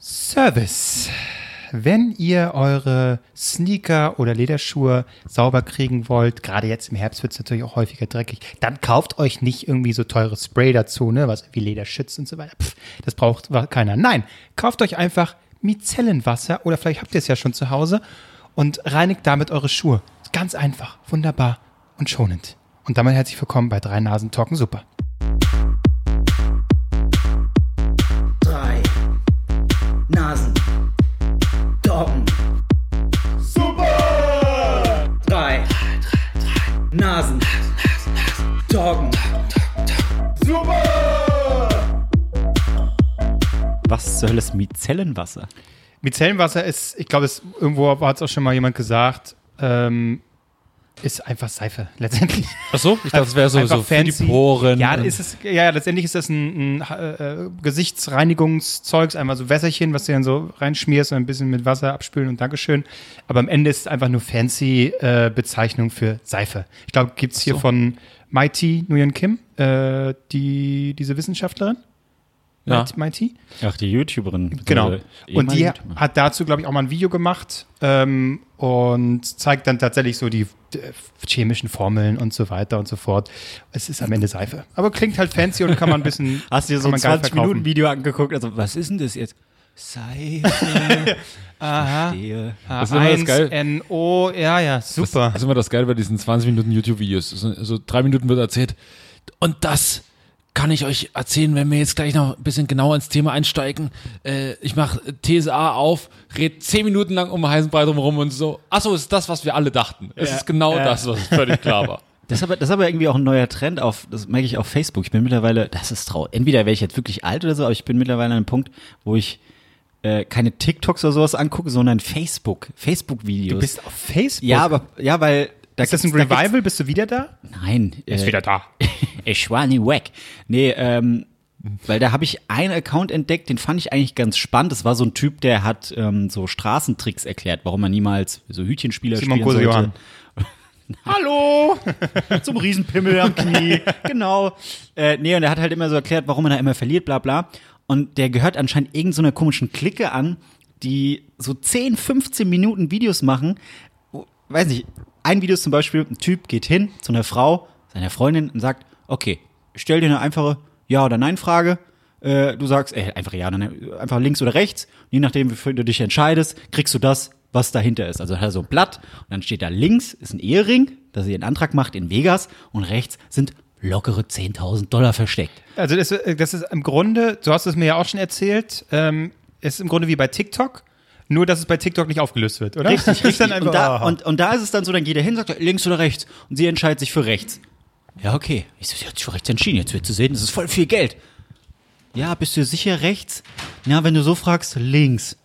Service. Wenn ihr eure Sneaker oder Lederschuhe sauber kriegen wollt, gerade jetzt im Herbst wird es natürlich auch häufiger dreckig, dann kauft euch nicht irgendwie so teures Spray dazu, ne, was wie Leder schützt und so weiter. Pff, das braucht keiner. Nein, kauft euch einfach Micellenwasser oder vielleicht habt ihr es ja schon zu Hause und reinigt damit eure Schuhe. Ganz einfach, wunderbar und schonend. Und damit herzlich willkommen bei Drei Nasen Talken Super. Nasen. Doggen. Super! Drei Nasen. Doggen. Was zur Hölle ist Micellenwasser? Micellenwasser ist, ich glaube, es irgendwo hat es auch schon mal jemand gesagt, ähm, ist einfach Seife letztendlich. Ach so, ich dachte, das wäre so, so für die fancy. Poren. Ja, ist es, ja, letztendlich ist das ein, ein äh, Gesichtsreinigungszeugs, einmal so Wässerchen, was du dann so reinschmierst und ein bisschen mit Wasser abspülen und Dankeschön. Aber am Ende ist es einfach nur fancy äh, Bezeichnung für Seife. Ich glaube, gibt's hier so. von Mighty Nguyen Kim, äh, die, diese Wissenschaftlerin. Ja. Mighty? Ach, die YouTuberin. Genau. Äh, Und die YouTuberin. hat dazu, glaube ich, auch mal ein Video gemacht ähm, und zeigt dann tatsächlich so die chemischen Formeln und so weiter und so fort. Es ist am Ende Seife. Aber klingt halt fancy und kann man ein bisschen. Hast du dir so ein man geil 20 verkaufen. Minuten Video angeguckt? Also, was ist denn das jetzt? Seife. Aha. Verstehe. Das ist immer das Geil. N-O, ja, ja, super. Das ist immer das Geile bei diesen 20 Minuten YouTube-Videos. So, so drei Minuten wird erzählt. Und das kann ich euch erzählen, wenn wir jetzt gleich noch ein bisschen genauer ins Thema einsteigen. Äh, ich mache These A auf, red 10 Minuten lang um heißen Brei rum und so. Achso, ist das, was wir alle dachten. Es ist genau das, was völlig klar war. Das ist, aber, das ist aber irgendwie auch ein neuer Trend auf, das merke ich auf Facebook. Ich bin mittlerweile, das ist traurig. Entweder wäre ich jetzt wirklich alt oder so, aber ich bin mittlerweile an einem Punkt, wo ich äh, keine TikToks oder sowas angucke, sondern Facebook, Facebook-Videos. Du bist auf Facebook. ja, aber ja, weil da ist das ein gibt's- da Revival? Bist du wieder da? Nein, Ist äh, wieder da. Ich war nie weg. Nee, ähm, weil da habe ich einen Account entdeckt, den fand ich eigentlich ganz spannend. Das war so ein Typ, der hat ähm, so Straßentricks erklärt, warum man niemals so Hütchenspieler Simon spielen sollte. Johann. Hallo! Zum Riesenpimmel am Knie. genau. Äh, nee, und er hat halt immer so erklärt, warum man da immer verliert, bla bla. Und der gehört anscheinend irgendeiner so komischen Clique an, die so 10, 15 Minuten Videos machen. Weiß nicht, ein Video ist zum Beispiel, ein Typ geht hin zu einer Frau, seiner Freundin und sagt, okay, stell dir eine einfache Ja- oder Nein-Frage. Äh, du sagst, äh, einfach ja oder nein, einfach links oder rechts. Je nachdem, wofür du dich entscheidest, kriegst du das, was dahinter ist. Also hat er so ein Blatt und dann steht da links ist ein Ehering, dass sie einen Antrag macht in Vegas und rechts sind lockere 10.000 Dollar versteckt. Also das, das ist im Grunde, du hast es mir ja auch schon erzählt, ähm, ist im Grunde wie bei TikTok, nur dass es bei TikTok nicht aufgelöst wird, oder? Richtig, richtig. dann einfach, und, da, und, und da ist es dann so, dann geht er hin, sagt links oder rechts. Und sie entscheidet sich für rechts. Ja, okay. Ich so, sie hat sich für rechts entschieden. Jetzt wird zu sehen, das ist voll viel Geld. Ja, bist du sicher rechts? Na, wenn du so fragst, links.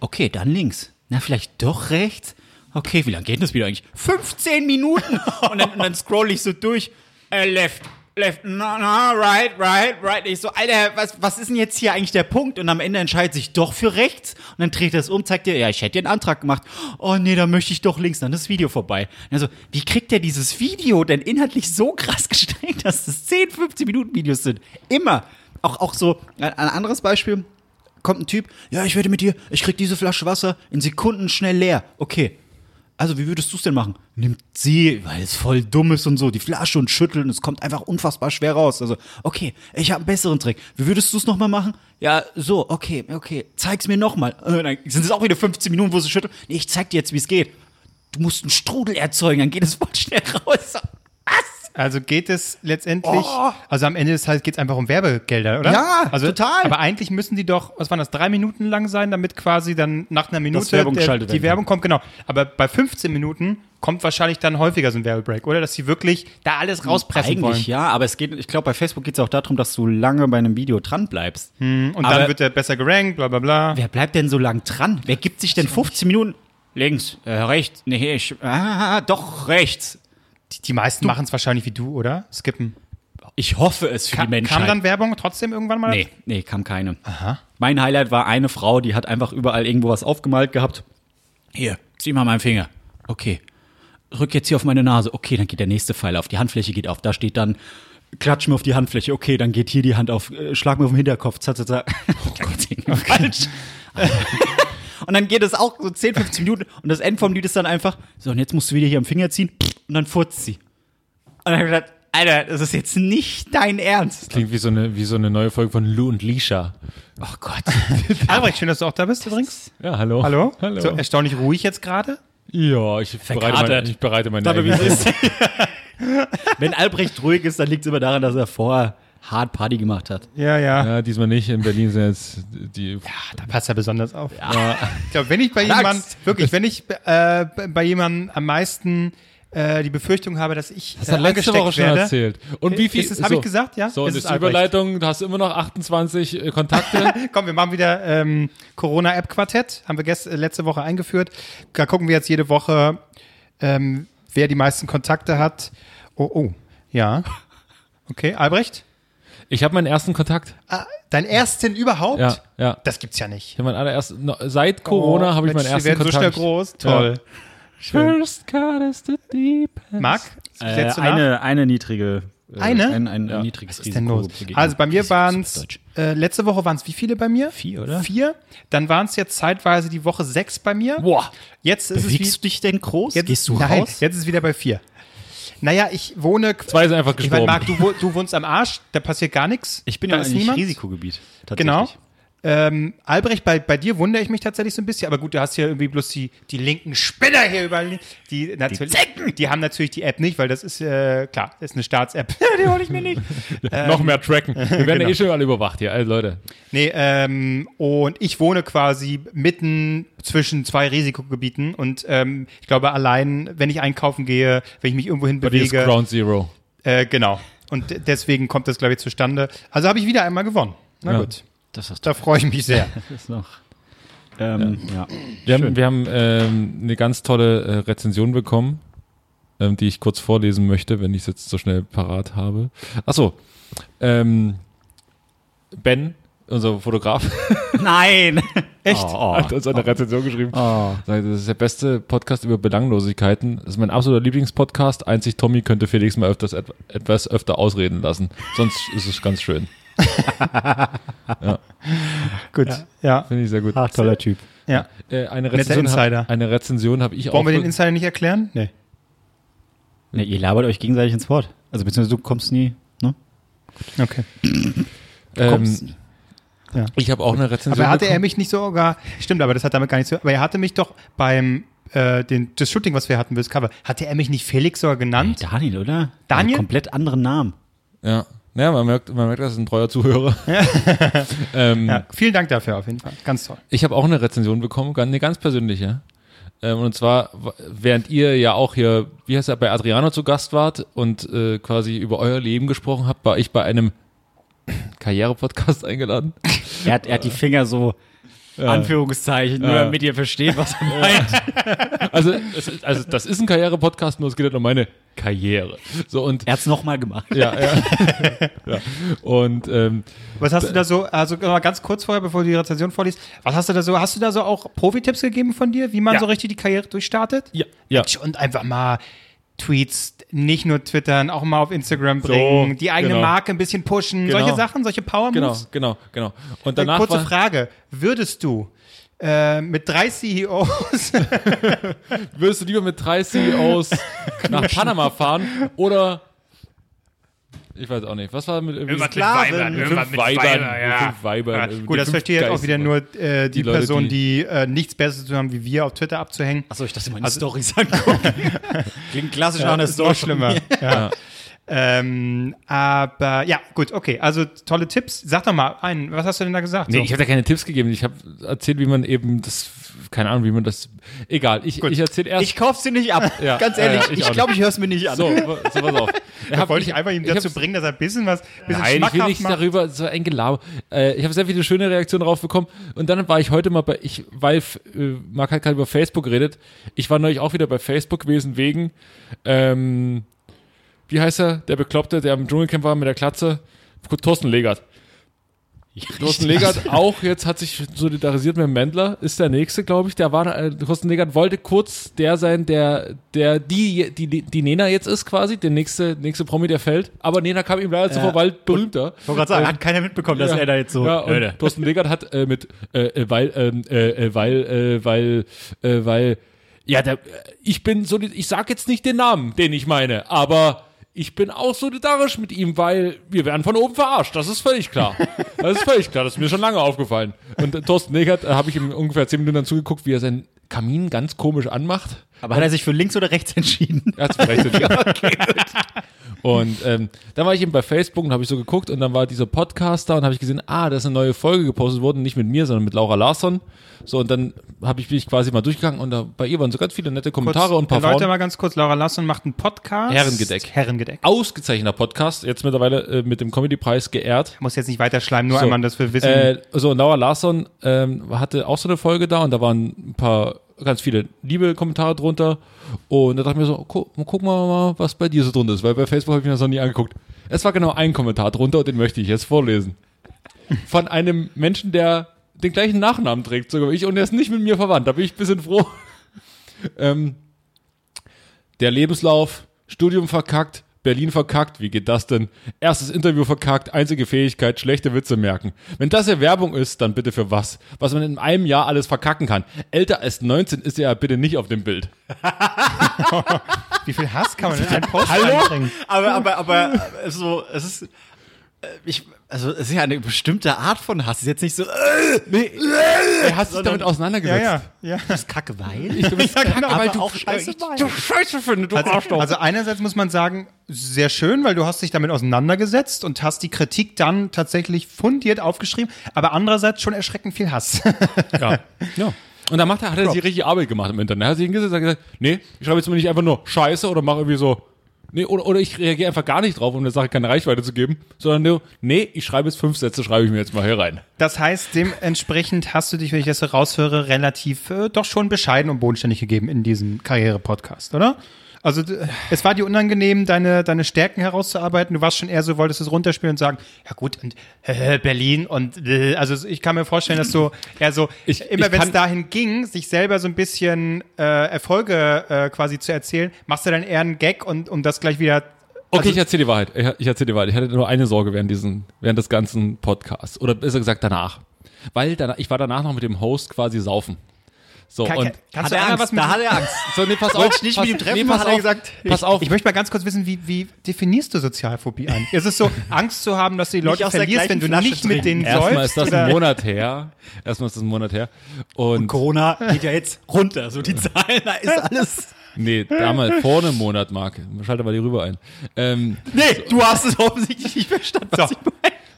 Okay, dann links. Na, vielleicht doch rechts? Okay, wie lange geht das wieder eigentlich? 15 Minuten! und, dann, und dann scroll ich so durch. Äh, left, left, na, na, right, right, right. Ich so, Alter, was, was ist denn jetzt hier eigentlich der Punkt? Und am Ende entscheidet sich doch für rechts. Und dann dreht er es um, zeigt dir, ja, ich hätte dir einen Antrag gemacht. Oh nee, da möchte ich doch links. Dann ist das Video vorbei. Also, wie kriegt der dieses Video denn inhaltlich so krass gestrickt, dass das 10, 15 Minuten Videos sind? Immer. Auch, auch so, ein, ein anderes Beispiel. Kommt ein Typ, ja, ich werde mit dir, ich krieg diese Flasche Wasser in Sekunden schnell leer. Okay. Also, wie würdest du es denn machen? Nimmt sie, weil es voll dumm ist und so, die Flasche und schüttelt und es kommt einfach unfassbar schwer raus. Also, okay, ich habe einen besseren Trick. Wie würdest du es nochmal machen? Ja, so, okay, okay, zeig's mir nochmal. Äh, sind es auch wieder 15 Minuten, wo sie schüttelt. Nee, ich zeig dir jetzt, wie es geht. Du musst einen Strudel erzeugen, dann geht es voll schnell raus. Was? Also geht es letztendlich, also am Ende des Tages geht es einfach um Werbegelder, oder? Oh. Ja, also, total. Aber eigentlich müssen die doch, was waren das, drei Minuten lang sein, damit quasi dann nach einer Minute Werbung der, die werden. Werbung kommt, genau. Aber bei 15 Minuten kommt wahrscheinlich dann häufiger so ein Werbebreak, oder? Dass sie wirklich da alles rauspressen Eigentlich wollen. ja, aber es geht, ich glaube, bei Facebook geht es auch darum, dass du lange bei einem Video dran bleibst. Und Aber- dann wird der besser gerankt, bla bla bla. Wer bleibt denn so lang dran? Wer gibt sich denn 15 Minuten? Links, äh, rechts, nee, ich, ah, doch, rechts. Die, die meisten machen es wahrscheinlich wie du, oder? Skippen. Ich hoffe es für Ka die Menschheit. kam dann Werbung trotzdem irgendwann mal? nee, nee, kam keine. Mein Highlight war eine Frau, die hat einfach überall irgendwo was aufgemalt gehabt. Hier, zieh mal meinen Finger. Okay. Rück jetzt hier auf meine Nase. Okay, dann geht der nächste Pfeil auf. Die Handfläche geht auf. Da steht dann, klatsch mir auf die Handfläche. Okay, dann geht hier die Hand auf. Äh, schlag mir auf den Hinterkopf. Zat, zat, zat. Oh Gott, falsch. Und dann geht es auch so 10, 15 Minuten und das Ende vom Lied ist dann einfach, so, und jetzt musst du wieder hier am Finger ziehen und dann furzt sie. Und dann habe ich gedacht, Alter, das ist jetzt nicht dein Ernst. Klingt wie so eine, wie so eine neue Folge von Lou und Lisha. Oh Gott. Albrecht, schön, dass du auch da bist übrigens. Ja, hallo. Hallo? Hallo. So erstaunlich ruhig jetzt gerade. ja, ich bereite, mein, ich bereite meine wie es ist. Wenn Albrecht ruhig ist, dann liegt es immer daran, dass er vorher hart Party gemacht hat. Ja, ja. Ja, diesmal nicht. In Berlin sind jetzt die. Da passt er besonders auf. Ich glaube, wenn ich bei jemandem, wirklich, wenn ich äh, bei jemandem am meisten äh, die Befürchtung habe, dass ich Das äh, hat letzte angesteckt Woche schon werde. erzählt. Und wie viel? Ist es- hab ich gesagt, ja? So, und Es das ist. Überleitung. Du hast immer noch 28 äh, Kontakte. Komm, wir machen wieder ähm, Corona-App-Quartett. Haben wir gest äh, letzte Woche eingeführt. Da gucken wir jetzt jede Woche, ähm, wer die meisten Kontakte hat. Oh, oh, ja. Okay, Albrecht? Ich habe meinen ersten Kontakt. Ah, deinen ersten überhaupt? Ja, ja. Das gibt's ja nicht. Ich habe meinen allerersten. no- Seit Corona Oh, habe ich meinen ersten die werden Kontakt. so schnell groß. Toll. First cut is the deep. end. Marc? Äh, setzt du nach? eine, eine niedrige. äh, Eine? Ein, ein Ja. niedriges Was ist denn los? Also bei mir waren es, äh, letzte Woche waren es wie viele bei mir? Vier, oder? Vier. Dann waren es jetzt zeitweise die Woche sechs bei mir. Boah. Jetzt ist Bewegst es du dich denn groß? wie, jetzt, Gehst du nein, raus? jetzt ist es wieder bei vier. Naja, ich wohne. Zwei sind einfach Ich meine, gestorben. Marc, du, wo- du wohnst am Arsch, da passiert gar nichts. Ich bin da ja ist eigentlich niemand. Risikogebiet. Genau. Ähm, Albrecht, bei, bei dir wundere ich mich tatsächlich so ein bisschen, aber gut, du hast hier irgendwie bloß die, die linken Spinner hier überall. Die, natürlich, die, haben natürlich die App nicht, weil das ist, äh, klar, ist eine Staats-App. die hole ich mir nicht. noch mehr tracken. Wir werden genau. eh schon alle überwacht hier, also Leute. Nee, ähm, und ich wohne quasi mitten zwischen zwei Risikogebieten und ähm, ich glaube allein, wenn ich einkaufen gehe, wenn ich mich irgendwo hin dir ist bewege, Ground Zero. äh, genau. Und de- deswegen kommt das, glaube ich, zustande. Also habe ich wieder einmal gewonnen. Na Ja. gut, Das hast da freue ich mich sehr. du ist noch. Ähm, ja. Wir haben, wir haben ähm, eine ganz tolle äh, Rezension bekommen, ähm, die ich kurz vorlesen möchte, wenn ich es jetzt so schnell parat habe. Achso, ähm, Ben, unser Fotograf, Nein! Echt? Oh, hat uns eine Rezension geschrieben. oh. Sagt, Das ist der beste Podcast über Belanglosigkeiten. Das ist mein absoluter Lieblingspodcast. Einzig Tommy könnte Felix mal öfters, et- etwas öfter ausreden lassen. Sonst ist es ganz schön. Gut, ja. Finde ich sehr gut. Ach, toller Typ. ja. Äh, eine Rezension, Insider. hab, eine Rezension habe ich auch. Wollen wir den Insider nicht erklären? Nee. Ne, ihr labert euch gegenseitig ins Wort. Also beziehungsweise du kommst nie, ne? Okay. Kommst ähm, nie. ich habe auch eine Rezension. Aber hatte er bekommen. mich nicht sogar, stimmt, aber das hat damit gar nichts zu aber er hatte mich doch beim, äh, den, das Shooting, was wir hatten, das Cover, hatte er mich nicht Felix sogar genannt? Daniel, oder? Daniel? Einen komplett anderen Namen. Ja. Naja, man merkt, man merkt, das ist ein treuer Zuhörer. ähm, Ja, vielen Dank dafür auf jeden Fall. Ganz toll. Ich habe auch eine Rezension bekommen, eine ganz persönliche. Ähm, und zwar, während ihr ja auch hier, wie heißt er, bei Adriano zu Gast wart und äh, quasi über euer Leben gesprochen habt, war ich bei einem Karriere-Podcast eingeladen. Er hat, er hat die Finger so, Anführungszeichen, nur Ja. damit ihr versteht, was er meint. Also, es ist, also das ist ein Karriere-Podcast, nur es geht halt um meine Karriere. So und er hat's nochmal gemacht. ja, ja. ja. Und ähm, Was hast du da so, also mal ganz kurz vorher, bevor du die Rezension vorliest, was hast du da so, hast du da so auch Profi-Tipps gegeben von dir, wie man Ja. so richtig die Karriere durchstartet? ja, ja. Und einfach mal Tweets, nicht nur twittern, auch mal auf Instagram bringen, die eigene genau. Marke ein bisschen pushen, Genau. solche Sachen, solche Power-Moves. Genau, genau, genau. Und Äh, danach Kurze war, Frage, würdest du äh, mit drei CEOs würdest du lieber mit drei CEOs nach Panama fahren oder ich weiß auch nicht. Was war mit irgendwie Irgendwas mit Sklaven. Weibern, mit irgendwas fünf mit Weibern, ja. fünf Weibern, Ja, Gut, das verstehe jetzt auch wieder nur äh, die, Die Leute, Person, die- die, äh, nichts Besseres zu haben, wie wir auf Twitter abzuhängen. Achso, ich dachte mal, die Also- Storys angucken. Klingt klassisch nach einer ist Story. noch schlimmer. Ja. Ähm, aber ja, gut, okay. Also tolle Tipps. Sag doch mal einen. Was hast du denn da gesagt? Nee, So. ich habe da keine Tipps gegeben. Ich habe erzählt, wie man eben das, keine Ahnung, wie man das, egal. Ich, ich erzähle erst. Ich kauf sie nicht ab. Ja, Ganz ja, ehrlich, ja, ich ich glaube, ich höre es mir nicht an. so, so, pass auf. da wollte ich einfach ihm dazu bringen, dass er ein bisschen was bisschen Nein, ich will nicht macht. darüber, so ein Gelaber. Äh, ich habe sehr viele schöne Reaktionen drauf bekommen. Und dann war ich heute mal bei, ich, weil äh, Marc hat gerade über Facebook geredet. Ich war neulich auch wieder bei Facebook gewesen wegen, ähm, wie heißt er, der Bekloppte, der am Dschungelcamp war mit der Klatze? Thorsten Legert. Thorsten Legert auch jetzt hat sich solidarisiert mit dem Mendler, ist der nächste, glaube ich. Der war, äh, Thorsten Legert wollte kurz der sein, der, der die, die, die Nena jetzt ist quasi, der nächste, nächste Promi, der fällt. Aber Nena kam ihm leider zuvor, weil berühmter. Ich wollte gerade sagen, hat keiner mitbekommen, dass er da jetzt so. Ja, und. Thorsten Legert hat äh, mit, äh, äh, weil, ähm, äh, äh, weil, äh, weil, äh, weil, ja, der, ich bin so, ich sag jetzt nicht den Namen, den ich meine, aber ich bin auch solidarisch mit ihm, weil wir werden von oben verarscht. Das ist völlig klar. Das ist völlig klar. Das ist mir schon lange aufgefallen. Und äh, Thorsten Legert, äh, habe ich ihm ungefähr zehn Minuten zugeguckt, wie er seinen Kamin ganz komisch anmacht. Aber hat er sich für links oder rechts entschieden? Er hat sich recht entschieden. Und ähm, dann war ich eben bei Facebook und habe ich so geguckt und dann war dieser Podcast da und habe ich gesehen, ah, da ist eine neue Folge gepostet worden, nicht mit mir, sondern mit Laura Larsson. So, und dann habe ich, bin ich quasi mal durchgegangen und da bei ihr waren so ganz viele nette Kommentare und ein paar Leute Frauen. mal ganz kurz, Laura Lasson macht einen Podcast. Herrengedeck. Herrengedeck. Ausgezeichneter Podcast, jetzt mittlerweile äh, mit dem Comedy-Preis geehrt. Muss jetzt nicht weiter schleimen, nur So. einmal, dass wir wissen. Äh, so, und Laura Larsson ähm, hatte auch so eine Folge da und da waren ein paar, ganz viele liebe Kommentare drunter. Und da dachte ich mir so, gu gucken wir mal, was bei dir so drunter ist, weil bei Facebook habe ich mir das noch nie angeguckt. Es war genau ein Kommentar drunter und den möchte ich jetzt vorlesen. Von einem Menschen, der den gleichen Nachnamen trägt, sogar wie ich, und der ist nicht mit mir verwandt. Da bin ich ein bisschen froh. ähm, der Lebenslauf, Studium verkackt, Berlin verkackt, wie geht das denn? Erstes Interview verkackt, einzige Fähigkeit, schlechte Witze merken. Wenn das ja Werbung ist, dann bitte für was? Was man in einem Jahr alles verkacken kann. Älter als 19 ist er ja bitte nicht auf dem Bild. Wie viel Hass kann man in einen Post einbringen? Aber, aber, aber, so, es ist, ich, also, es ist ja eine bestimmte Art von Hass. Es ist jetzt nicht so, äh, Nee, er hat sich damit Ja, auseinandergesetzt. ja, ja. das ist Kacke, weil. Ich, du bist kacke, weil du, auch scheiße, weil. du Scheiße findest, du Arschloch. Also einerseits muss man sagen, sehr schön, weil du hast dich damit auseinandergesetzt und hast die Kritik dann tatsächlich fundiert aufgeschrieben, aber andererseits schon erschreckend viel Hass. Ja. ja. Und dann macht er, hat er sich richtig Arbeit gemacht im Internet. Er hat sich hingesetzt und gesagt, nee, ich schreibe jetzt mal nicht einfach nur Scheiße oder mache irgendwie so, nee, oder, oder ich reagiere einfach gar nicht drauf, um der Sache keine Reichweite zu geben, sondern nur, nee, ich schreibe jetzt fünf Sätze, schreibe ich mir jetzt mal hier rein. Das heißt, dementsprechend hast du dich, wenn ich das so raushöre, relativ äh, doch schon bescheiden und bodenständig gegeben in diesem Karriere-Podcast, oder? Also es war dir unangenehm, deine, deine Stärken herauszuarbeiten. Du warst schon eher so, wolltest es runterspielen und sagen, ja gut, und äh, Berlin und äh, also ich kann mir vorstellen, dass du eher so, Ich- immer wenn es dahin ging, sich selber so ein bisschen äh, Erfolge äh, quasi zu erzählen, machst du dann eher einen Gag und um das gleich wieder Okay, Also- ich erzähle die Wahrheit. Ich, ich erzähle die Wahrheit. Ich hatte nur eine Sorge während diesen, während des ganzen Podcasts. Oder besser gesagt danach. Weil danach, ich war danach noch mit dem Host quasi saufen. So, Kann- und kannst Hat du er Angst, was mit da hat er Angst. so, nee, pass auf. ich nicht pass, mit ihm treffen, pass hat er auf, gesagt, Pass auf. Ich möchte mal ganz kurz wissen, wie, wie definierst du Sozialphobie ein? Ist es so, Angst zu haben, dass du die Leute verlierst, wenn du Flasche nicht mit denen Erstmal säufst? ist das oder- ein Monat her. Erstmal ist das ein Monat her. Und, Corona geht ja jetzt runter, so die Zahlen, da ist alles. nee, damals vor einem Monat, Marc. Schalte mal die rüber ein. Ähm, Nee, du hast es offensichtlich nicht verstanden, was ich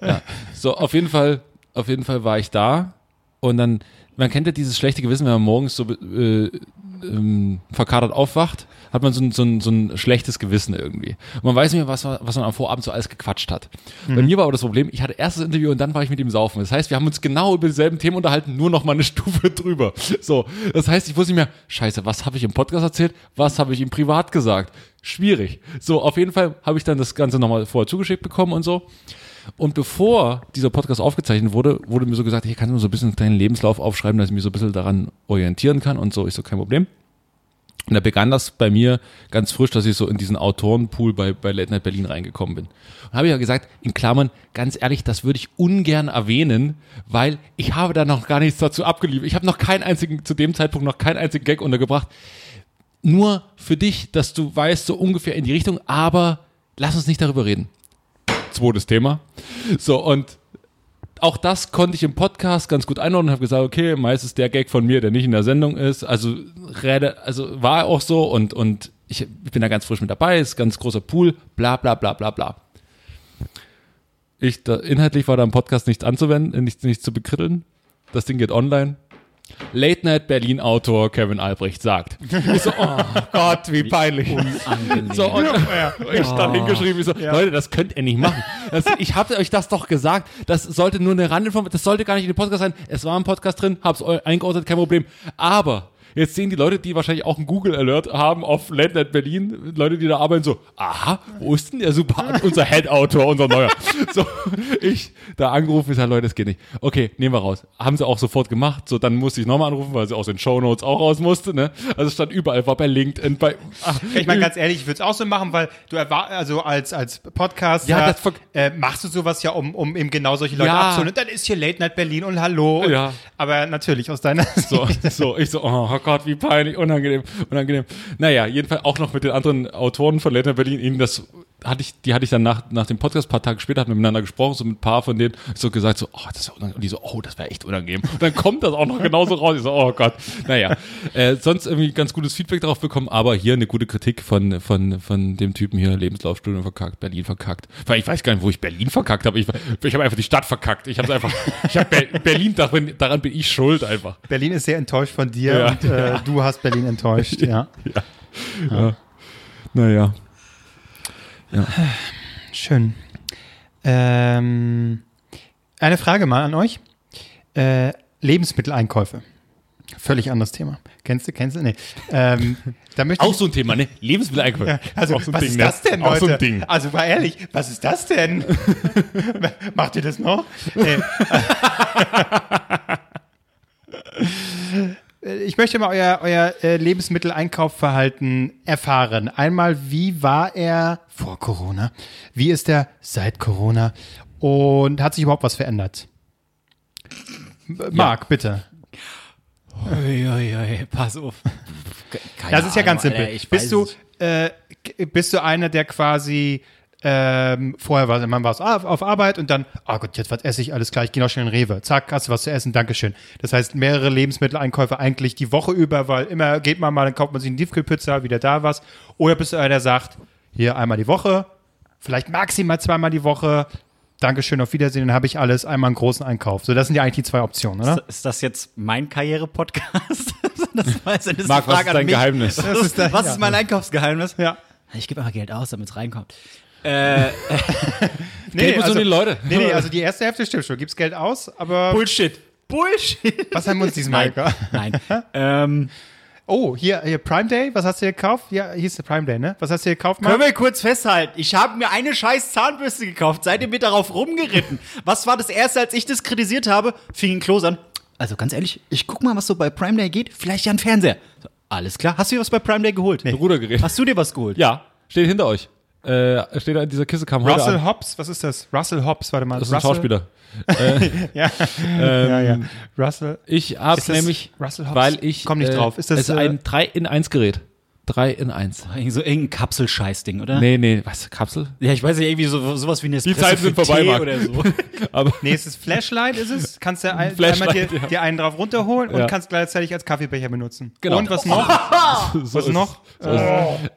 meine. So, auf jeden Fall, auf jeden Fall war ich da und dann, man kennt ja dieses schlechte Gewissen, wenn man morgens so äh, ähm, verkadert aufwacht, hat man so ein, so, ein, so ein schlechtes Gewissen irgendwie. Und man weiß nicht mehr, was, man- was man am Vorabend so alles gequatscht hat. Bei mir war aber das Problem, ich hatte erstes Interview und dann war ich mit ihm saufen. Das heißt, wir haben uns genau über dieselben Themen unterhalten, nur noch mal eine Stufe drüber. So, das heißt, ich wusste nicht mehr, scheiße, was habe ich im Podcast erzählt, was habe ich ihm privat gesagt. Schwierig. So, auf jeden Fall habe ich dann das Ganze nochmal vorher zugeschickt bekommen und so. Und bevor dieser Podcast aufgezeichnet wurde, wurde mir so gesagt, ich kann nur so ein bisschen einen kleinen Lebenslauf aufschreiben, dass ich mich so ein bisschen daran orientieren kann und so. Ich so, kein Problem. Und da begann das bei mir ganz frisch, dass ich so in diesen Autorenpool bei, bei Late Night Berlin reingekommen bin. Und habe ich ja gesagt, in Klammern, ganz ehrlich, das würde ich ungern erwähnen, weil ich habe da noch gar nichts dazu abgeliefert. Ich habe noch keinen einzigen, zu dem Zeitpunkt noch keinen einzigen Gag untergebracht. Nur für dich, dass du weißt, so ungefähr in die Richtung, aber lass uns nicht darüber reden. Zweites Thema. So, und auch das konnte ich im Podcast ganz gut einordnen und habe gesagt, okay, meist ist der Gag von mir, der nicht in der Sendung ist. Also, rede, also war auch so und, und ich, ich bin da ganz frisch mit dabei, ist ganz großer Pool, bla bla bla bla bla. Ich, da, inhaltlich war da im Podcast nichts anzuwenden, nichts, nichts zu bekritteln. Das Ding geht online. Late Night Berlin Autor Kevin Albrecht sagt. Ich so, oh Gott, wie peinlich. Unangenehm. So, und ich dann hingeschrieben, ich so, Leute, das könnt ihr nicht machen. Das, ich habe euch das doch gesagt. Das sollte nur eine Randinformation, das sollte gar nicht in den Podcast sein. Es war ein Podcast drin, hab's eingeordnet, kein Problem. Aber Jetzt sehen die Leute, die wahrscheinlich auch einen Google Alert haben auf Late Night Berlin, Leute, die da arbeiten, so, aha, wo ist denn der super, unser Head-Autor, unser neuer. So, ich da angerufen, ich sage, Leute, das geht nicht. Okay, nehmen wir raus. Haben sie auch sofort gemacht. So, dann musste ich nochmal anrufen, weil sie aus den Shownotes auch raus musste, ne? Also es stand überall, war bei LinkedIn, bei, ach, Ich meine, ganz ehrlich, ich würde es auch so machen, weil du erwar also als, als Podcast Ja, äh, machst du sowas ja, um, um eben genau solche Leute Ja. abzuholen. Und dann ist hier Late Night Berlin und Hallo. Und, Ja. Aber natürlich aus deiner So, so, ich so, oh Gott, wie peinlich, unangenehm, unangenehm. Naja, jedenfalls auch noch mit den anderen Autoren von Later Berlin, ihnen das hatte ich, die hatte ich dann nach, nach dem Podcast, paar Tage später, wir miteinander gesprochen, so mit ein paar von denen, so gesagt, so, oh, das wäre unangenehm. Und die so, oh, das wäre echt unangenehm. Und dann kommt das auch noch genauso raus. Ich so, oh Gott. Naja, äh, sonst irgendwie ganz gutes Feedback darauf bekommen, aber hier eine gute Kritik von, von, von dem Typen hier, Lebenslaufstudium verkackt, Berlin verkackt. Weil ich weiß gar nicht, wo ich Berlin verkackt habe. Ich, ich habe einfach die Stadt verkackt. Ich habe einfach, ich habe Ber Berlin, daran, daran bin ich schuld einfach. Berlin ist sehr enttäuscht von dir Ja. und äh, du hast Berlin enttäuscht. ja. Naja. Schön. Ähm, eine Frage mal an euch. Äh, Lebensmitteleinkäufe. Völlig anderes Thema. Kennst du, kennst du? Nee. Ähm, da möchte Auch so ein Thema, ne? Lebensmitteleinkäufe. also, auch was Ding, ist ne? das denn, Auch Leute? so ein Ding. Also, mal ehrlich, was ist das denn? Macht ihr das noch? Nee. Ich möchte mal euer, euer äh, Lebensmitteleinkaufverhalten erfahren. Einmal, wie war er vor Corona? Wie ist er seit Corona? Und hat sich überhaupt was verändert? Marc, bitte. Uiuiui, pass auf. Keine Das ist ja ganz simpel. Alter, ich bist du, äh, bist du einer, der quasi ähm, vorher war, man war auf auf Arbeit und dann, oh Gott, jetzt was esse ich, alles klar, ich gehe noch schnell in den Rewe. Zack, hast du was zu essen, Dankeschön. Das heißt, mehrere Lebensmitteleinkäufe eigentlich die Woche über, weil immer geht man mal, dann kauft man sich eine Tiefkühlpizza, wieder da was. Oder bist du einer, der sagt, hier einmal die Woche, vielleicht maximal zweimal die Woche, Dankeschön, auf Wiedersehen, dann habe ich alles, einmal einen großen Einkauf. So, das sind ja eigentlich die zwei Optionen, oder? Ist das jetzt mein Karriere-Podcast? das das ist Marc, was ist an dein. Geheimnis? Was, ist, da- was ja. ist mein Einkaufsgeheimnis? Ja. Ich gebe einfach Geld aus, damit es reinkommt. Äh, Nee, muss um die Leute. Nee, nee, also die erste Hälfte stimmt schon. Gibst Geld aus, aber Bullshit. Bullshit. was haben wir uns diesmal Nein. Nein. ähm, Oh, hier, hier Prime Day, was hast du dir gekauft? Ja, hier ist der Prime Day, ne? Was hast du dir gekauft, Marc? können wir kurz festhalten. Ich habe mir eine scheiß Zahnbürste gekauft. Seid ihr mir darauf rumgeritten? Was war das erste, als ich das kritisiert habe? Fing ein Klos an. Also ganz ehrlich, ich guck mal, was so bei Prime Day geht. Vielleicht ja ein Fernseher. So, alles klar. Hast du dir was bei Prime Day geholt? Nee. Rudergerät. Hast du dir was geholt? Ja, steht hinter euch. Äh, steht da in dieser Kiste, kam heute Russell an. Hobbs, was ist das? Russell Hobbs, warte mal. Das ist ein Russell, Schauspieler. Ja. Ähm, ja, ja. Russell. Ich habe nämlich, Russell Hobbs? weil ich Komm nicht drauf. Ist das, es ist äh, ein 3 in 1 Gerät. 3 in 1. Irgend So irgendein Kapselscheißding, oder? Nee, nee, was, Kapsel? Ja, ich weiß nicht, irgendwie so, sowas wie eine Die Zeiten sind vorbei, Marc. oder so. Aber Nee, ist es Flashlight, ist es? Kannst du ein, Flashlight, einmal dir, ja. dir einen drauf runterholen und Ja. kannst gleichzeitig als Kaffeebecher benutzen. Genau. Und was noch? so Was ist- noch? So ist,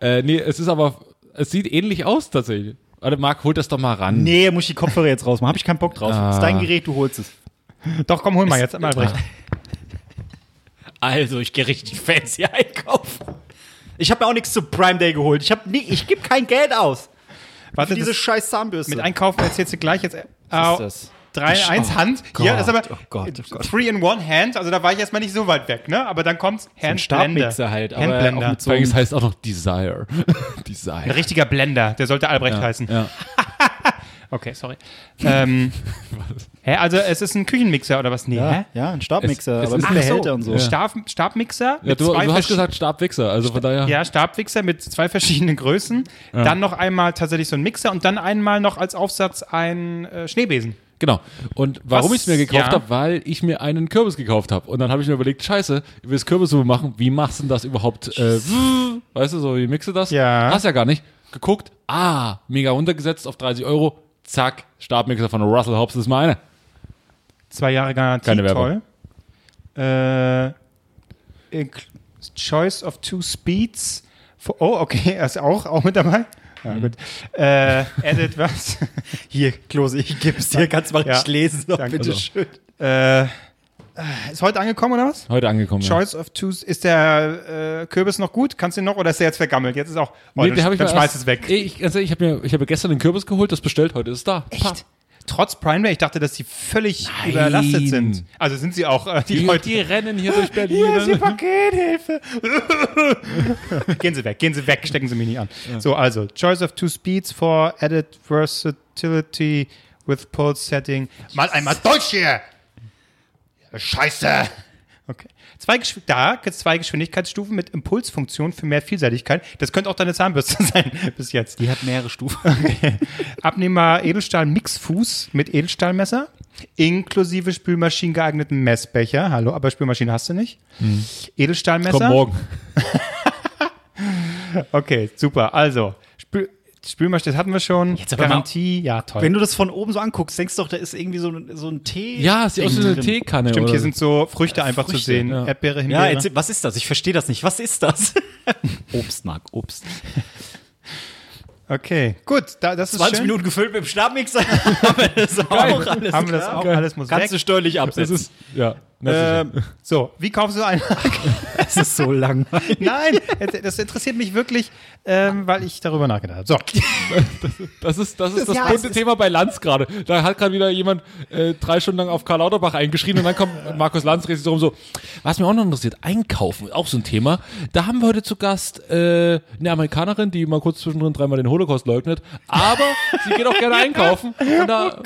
äh, nee, es ist aber, es sieht ähnlich aus tatsächlich. Warte, Marc, hol das doch mal ran. Nee, muss ich die Kopfhörer jetzt rausmachen. Hab ich keinen Bock drauf. Ah. Ist dein Gerät, du holst es. Doch, komm, hol mal jetzt einmal Albrecht. Also, ich gehe richtig fancy einkaufen. Ich habe mir auch nichts zu Prime Day geholt. Ich, hab nie, ich gebe kein Geld aus Warte, für diese scheiß Zahnbürste. mit Einkaufen erzählst du gleich jetzt. Was ist das? Drei, Oh eins Hand. Gott, Hier, das ist aber oh Gott, oh Gott. three in one hand. Also da war ich erstmal nicht so weit weg, ne? Aber dann kommt's ein Handblender. Stabmixer halt, aber Handblender. auch mit so Übrigens heißt auch noch Desire. Desire. Ein richtiger Blender. Der sollte Albrecht heißen. Ja. Okay, sorry. ähm, hä, also es ist ein Küchenmixer oder was? Nee, ja, hä? ja, ein Stabmixer, Es- es aber ist mit Ach so, Behälter und so. Stab, Stabmixer Ja, mit du, zwei du hast gesagt Stabwichser, also von daher. Ja, Stabmixer mit zwei verschiedenen Größen. Dann noch einmal tatsächlich so ein Mixer und dann einmal noch als Aufsatz ein äh, Schneebesen. Genau. Und warum ich es mir gekauft Ja. habe, weil ich mir einen Kürbis gekauft habe. Und dann habe ich mir überlegt, scheiße, ich will Kürbissuppe machen, wie machst du denn das überhaupt? Äh, weißt du, so wie mixe das? Ja. Hast ja gar nicht. Geguckt, ah, mega runtergesetzt auf 30 Euro, zack, Stabmixer von Russell Hobbs ist meine. Zwei Jahre Garantie, Keine Werbung. toll. Äh, Choice of two speeds. For, oh, okay, er ist auch, auch mit dabei. Ja, Mhm. gut. Äh, edit was? Hier, Klose, ich gebe es dir, kannst mal Ja. nicht lesen, so, Danke. bitte Also. schön. äh, ist heute angekommen oder was? Heute angekommen. ja. Choice of two. Ist der äh, Kürbis noch gut? Kannst du ihn noch oder ist der jetzt vergammelt? Jetzt ist auch. Oh, Nee, dann den hab ich dann schmeiß es weg. Ich, ehrlich, ich habe mir, ich habe gestern einen Kürbis geholt, das bestellt, heute ist es da. Echt? Trotz Prime Day, ich dachte, dass sie völlig überlastet sind. Also sind sie auch, äh, die, Die, Leute. die rennen hier durch Berlin. Hier ist die Pakethilfe. gehen Sie weg, gehen Sie weg, stecken Sie mich nicht an. So, also, Choice of two speeds for added versatility with pulse setting. Mal einmal Deutsch hier! Scheiße! Okay. Zwei, da gibt's zwei Geschwindigkeitsstufen mit Impulsfunktion für mehr Vielseitigkeit. Das könnte auch deine Zahnbürste sein bis jetzt. Die hat mehrere Stufen. Abnehmer Edelstahl Mixfuß mit Edelstahlmesser, inklusive Spülmaschinen geeigneten Messbecher. Hallo, aber Spülmaschine hast du nicht. Edelstahlmesser. Komm morgen. Okay, super. Also, Spülmaschine, das hatten wir schon. Jetzt aber mal- Garantie, ja, toll. Wenn du das von oben so anguckst, denkst du doch, da ist irgendwie so, ein- so ein Tee. Ja, sieht aus wie eine drin. Teekanne. Stimmt, oder hier so. sind so Früchte einfach zu Früchte, sehen. ja. Erdbeere, Ja, Himbeere. erzähl, was ist das? Ich verstehe das nicht. Was ist das? Obst, Marc, Obst. okay, gut, da, das ist 20 schön. Minuten gefüllt mit dem Stabmixer. haben wir das auch alles. Haben wir das klar. auch, alles muss Kannst du steuerlich Das absetzen. ist, ja. Das Ähm, So, wie kaufst du einen? das ist so langweilig. Nein, das interessiert mich wirklich, ähm, weil ich darüber nachgedacht habe. So, Das ist das, ist das Ja, bunte es ist- Thema bei Lanz gerade. Da hat gerade wieder jemand äh, drei Stunden lang auf Karl Lauterbach eingeschrien und dann kommt Markus Lanz dreht sich darum so, was mich auch noch interessiert, einkaufen, auch so ein Thema. Da haben wir heute zu Gast äh, eine Amerikanerin, die mal kurz zwischendrin dreimal den Holocaust leugnet, aber sie geht auch gerne einkaufen. Und da,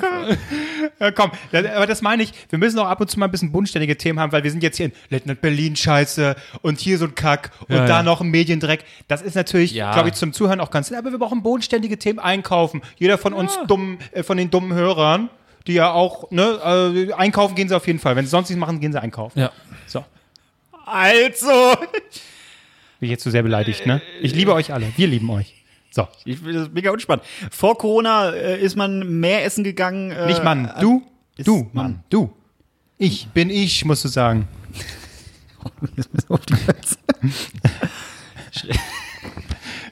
Ja, komm, das, aber das meine ich, wir müssen auch ab und zu mal ein bisschen bodenständige Themen haben, weil wir sind jetzt hier in Night Berlin Scheiße und hier so ein Kack und Ja, da ja. noch ein Mediendreck. Das ist natürlich, glaube ich, zum Zuhören auch ganz nett, aber wir brauchen bodenständige Themen einkaufen. Jeder von uns dummen, äh, von den dummen Hörern, die ja auch, ne, äh, einkaufen gehen sie auf jeden Fall. Wenn sie sonst nichts machen, gehen sie einkaufen. ja. So. Also. Bin ich jetzt zu sehr beleidigt, ne? Ich liebe euch alle. Wir lieben euch. So. Ich bin mega unspannend. Vor Corona äh, ist man mehr essen gegangen. Äh, Nicht Mann, du, ist du, Mann. Mann, du. Ich bin ich, musst du sagen.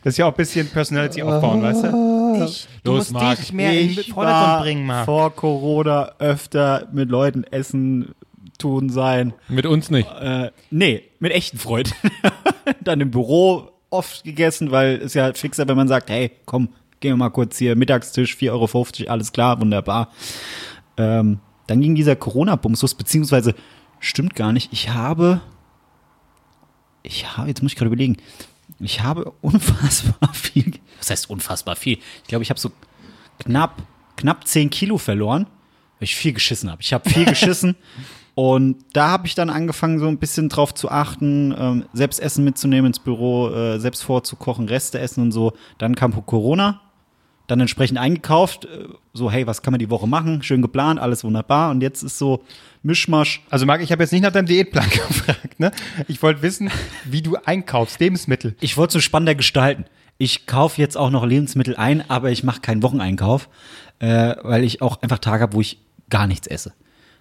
Das ist ja auch ein bisschen Personality aufbauen, weißt du? Ich, du Los, musst Marc. dich mehr in ich Vordergrund war bringen, Marc. vor Corona öfter mit Leuten essen, tun, sein. Mit uns nicht. Äh, nee, mit echten Freunden. Dann im Büro oft gegessen, weil es ja fixer, wenn man sagt, hey, komm, gehen wir mal kurz hier, Mittagstisch, 4,50 Euro, alles klar, wunderbar. Ähm, dann ging dieser Corona-Bums los, beziehungsweise stimmt gar nicht, ich habe, ich habe, jetzt muss ich gerade überlegen, ich habe unfassbar viel, was heißt unfassbar viel? Ich glaube, ich habe so knapp, knapp 10 Kilo verloren, weil ich viel geschissen habe. Ich habe viel geschissen und da habe ich dann angefangen, so ein bisschen drauf zu achten, ähm, selbst Essen mitzunehmen ins Büro, äh, selbst vorzukochen, Reste essen und so. Dann kam Corona, dann entsprechend eingekauft, äh, so hey, was kann man die Woche machen? Schön geplant, alles wunderbar und jetzt ist so Mischmasch. Also Marc, ich habe jetzt nicht nach deinem Diätplan gefragt, ne? Ich wollte wissen, wie du einkaufst, Lebensmittel. Ich wollte es so spannender gestalten. Ich kaufe jetzt auch noch Lebensmittel ein, aber ich mache keinen Wocheneinkauf, äh, weil ich auch einfach Tage habe, wo ich gar nichts esse,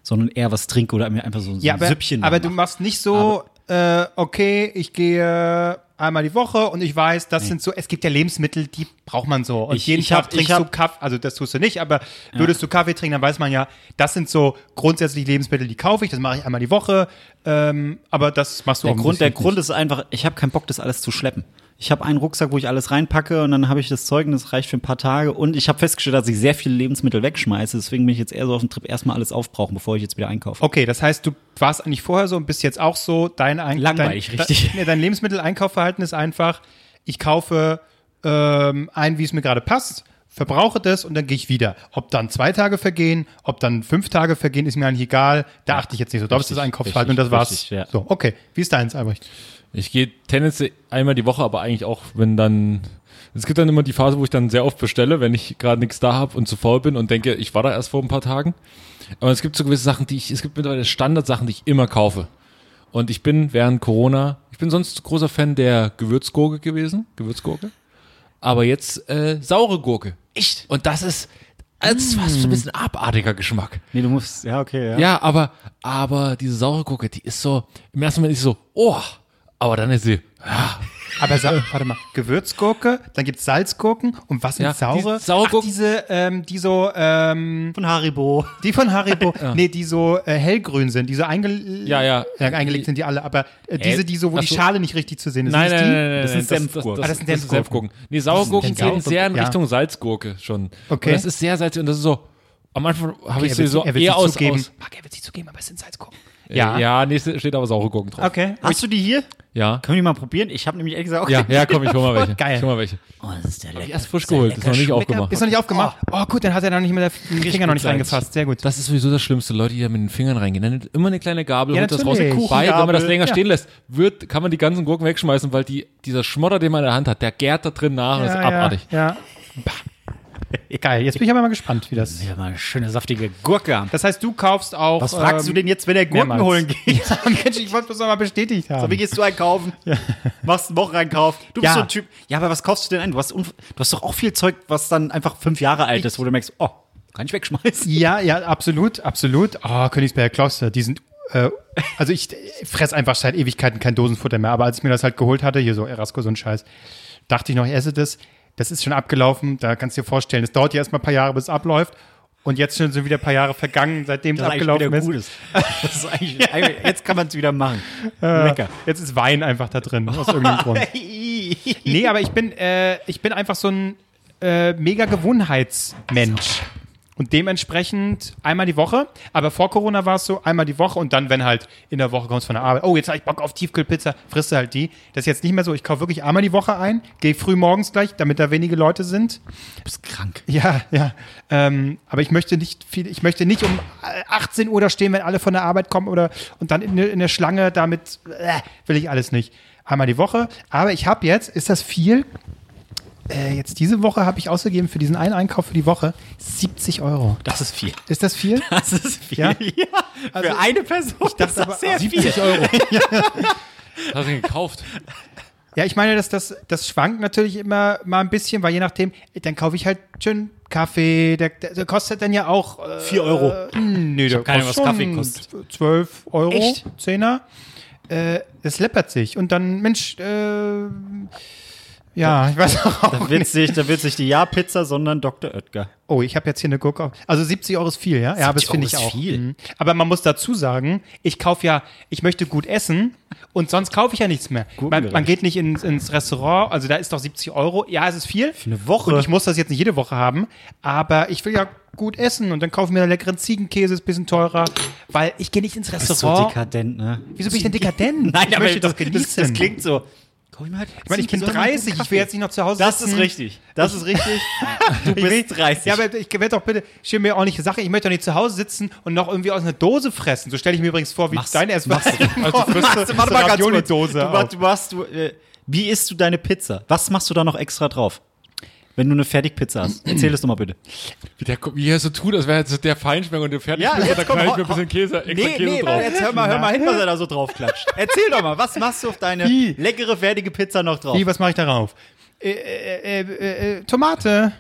sondern eher was trinke oder mir einfach so, so Ja, ein aber, Süppchen. aber dann du mache. machst nicht so, äh, okay, ich gehe einmal die Woche und ich weiß, das sind so, es gibt ja Lebensmittel, die braucht man so. Und Ich- jeden ich Tag hab- trinkst hab- du Kaffee, also das tust du nicht, aber würdest du Kaffee trinken, dann weiß man ja, das sind so grundsätzlich Lebensmittel, die kaufe ich, das mache ich einmal die Woche, ähm, aber das machst du Der auch Grund, der Grund ist einfach, ich habe keinen Bock, das alles zu schleppen. Ich habe einen Rucksack, wo ich alles reinpacke und dann habe ich das Zeug und das reicht für ein paar Tage. Und ich habe festgestellt, dass ich sehr viele Lebensmittel wegschmeiße. Deswegen bin ich jetzt eher so auf dem Trip, erstmal alles aufbrauchen, bevor ich jetzt wieder einkaufe. Okay, das heißt, du warst eigentlich vorher so und bist jetzt auch so, dein, Ein Langweilig, dein, richtig. Dein, dein Lebensmitteleinkaufverhalten ist einfach, ich kaufe ähm, ein, wie es mir gerade passt, verbrauche das und dann gehe ich wieder. Ob dann zwei Tage vergehen, ob dann fünf Tage vergehen, ist mir eigentlich egal. Da achte ich jetzt nicht so. Das ist das Einkaufsverhalten und das war's. richtig, ja. So, okay. Wie ist deins, Albrecht? Ich gehe tendenziell einmal die Woche, aber eigentlich auch, wenn dann. Es gibt dann immer die Phase, wo ich dann sehr oft bestelle, wenn ich gerade nichts da habe und zu faul bin und denke, ich war da erst vor ein paar Tagen. Aber es gibt so gewisse Sachen, die ich, es gibt mittlerweile Standardsachen, die ich immer kaufe. Und ich bin während Corona, ich bin sonst großer Fan der Gewürzgurke gewesen, Gewürzgurke. Aber jetzt äh, saure Gurke. Echt? Und das ist, das fast so ein bisschen abartiger Geschmack. Nee, du musst, ja, okay, ja. Ja, aber, aber diese saure Gurke, die ist so, im ersten Moment ist sie so, oh, aber dann ist sie, ja, Aber warte mal, Gewürzgurke, dann gibt's Salzgurken und was sind Ja, saure? die saure Ach, Gurken- diese, ähm, die so, ähm, Von Haribo. die von Haribo, nee, die so äh, hellgrün sind, die so einge Ja, ja. eingelegt sind die alle, aber äh, diese, die so, wo die so. Schale nicht richtig zu sehen ist. Nein, nein, nein, nein, Das nein, sind Senfgurken. Ah, das sind Senfgurken. Nee, Saugurken Das sind gehen sehr in Richtung ja. Salzgurke schon. Okay. Und das ist sehr salzig und das ist so, am Anfang habe Okay, ich sie- will eher aus, Marc, er will sie zugeben, aber es sind Salzgurken. Ja, ja, nee, es steht aber saure Gurken drauf. Okay. Hast du die hier? Ja. Können wir die mal probieren? Ich habe nämlich ehrlich gesagt auch Ja, ja, komm, ich hol mal welche. Geil. Ich hol mal welche. Oh, das ist der lecker. Erst frisch geholt, ist noch nicht aufgemacht. Ist noch nicht aufgemacht? Oh, gut, dann hat er noch nicht mit der mit dem Finger noch nicht reingefasst. Sehr gut. Das ist sowieso das Schlimmste, Leute, die da mit den Fingern reingehen. Dann nimmt immer eine kleine Gabel, Ja, holt das raus. Weil, wenn man das länger Ja. stehen lässt, wird, kann man die ganzen Gurken wegschmeißen, weil die, dieser Schmodder, den man in der Hand hat, der gärt da drin nach und ist abartig. Ja. ja. Geil, jetzt bin ich aber mal gespannt, wie das. Ja, mal eine schöne saftige Gurke. Das heißt, du kaufst auch. Was fragst ähm, du denn jetzt, wenn der Gurken mehrmals. holen geht? Ja, Mensch, ich wollte das mal bestätigt haben. So, wie gehst du einkaufen? Machst einen Wocheneinkauf. Du bist Ja. so ein Typ. Ja, aber was kaufst du denn ein? Du hast, du hast doch auch viel Zeug, was dann einfach fünf Jahre alt ist, wo du merkst, oh, kann ich wegschmeißen. Ja, ja, absolut, absolut. Oh, Königsberger Kloster, die sind. Äh, also ich fress einfach seit Ewigkeiten kein Dosenfutter mehr, aber als ich mir das halt geholt hatte, hier so Erasco, so ein Scheiß, dachte ich noch, ich esse das. Das ist schon abgelaufen, da kannst du dir vorstellen, es dauert ja erstmal ein paar Jahre, bis es abläuft. Und jetzt schon sind wieder ein paar Jahre vergangen, seitdem es Das eigentlich abgelaufen ist. Gutes. Das ist eigentlich, eigentlich- jetzt kann man es wieder machen. Lecker. Jetzt ist Wein einfach da drin, aus irgendeinem Grund. Nee, aber ich bin, äh, ich bin einfach so ein äh, mega Gewohnheitsmensch. Und dementsprechend einmal die Woche. Aber vor Corona war es so, einmal die Woche und dann, wenn halt in der Woche kommst von der Arbeit, oh, jetzt habe ich Bock auf Tiefkühlpizza, frisst du halt die. Das ist jetzt nicht mehr so. Ich kaufe wirklich einmal die Woche ein, gehe früh morgens gleich, damit da wenige Leute sind. Du bist krank. Ja, ja. Ähm, aber ich möchte nicht viel, ich möchte nicht um äh, 18 Uhr da stehen, wenn alle von der Arbeit kommen oder und dann in, der- in der Schlange damit äh, will ich alles nicht. Einmal die Woche. Aber ich habe jetzt, ist das viel? Äh, jetzt diese Woche habe ich ausgegeben für diesen einen Einkauf für die Woche 70 Euro. Das ist viel. Ist das viel? Das ist viel. Ja? Für eine Person ich dachte ist das aber- sehr viel. 70 Euro. Was hast du gekauft? Ja, ich meine, dass das, das schwankt natürlich immer mal ein bisschen, weil je nachdem, dann kaufe ich halt schön Kaffee, der, der, der kostet dann ja auch äh, Vier Euro. Nee, der keine was kostet Kaffee schon kostet. 12 Euro, Echt? 10er. Äh, das läppert sich. Und dann, Mensch, äh, ja, ich weiß auch Da wird sich, da wird sich die Ja-Pizza, sondern Dr. Oetker. Oh, ich habe jetzt hier eine Gurke. auf- Also 70 Euro ist viel, ja? Ja, aber das 70 finde ich auch. viel. Mhm. Aber man muss dazu sagen, ich kaufe ja, ich möchte gut essen und sonst kaufe ich ja nichts mehr. Man, man geht nicht ins, ins Restaurant, also da ist doch 70 Euro. Ja, es ist viel. Für eine Woche. Und ich muss das jetzt nicht jede Woche haben, aber ich will ja gut essen und dann kaufe ich mir einen leckeren Ziegenkäse, ist ein bisschen teurer, weil ich gehe nicht ins Das ist so Restaurant. dekadent, ne? Wieso bin ich denn dekadent? Nein, ich aber möchte das das, genießen. das klingt so. Kauf ich mir halt ich meine, ich bin Ziegenkäse und einen 30, guten ich will jetzt nicht noch zu Hause Das sitzen. ist richtig. Das ist richtig. Du Ich will- bist 30. Ja, aber ich werde doch bitte, stell mir ordentliche Sache. Ich möchte doch nicht zu Hause sitzen und noch irgendwie aus einer Dose fressen. So stelle ich mir übrigens vor, wie Machst- dein Essen machst du- Also, du kurz. Ravioli-Dose Du, auf. machst- du machst, du, äh, wie isst du deine Pizza? Was machst du da noch extra drauf? Wenn du eine Fertigpizza hast. Erzähl es doch mal bitte. Wie, der, wie er so tut, als wäre jetzt der Feinschmecker und der fertig Ja, da knall ich mir ein bisschen Käse, extra Käse drauf. jetzt hör mal, hör mal hin, was er da so drauf klatscht. Erzähl doch mal, was machst du auf deine Wie? leckere, fertige Pizza noch drauf? Wie, was mache ich darauf? Äh, äh, äh, äh, äh, Tomate.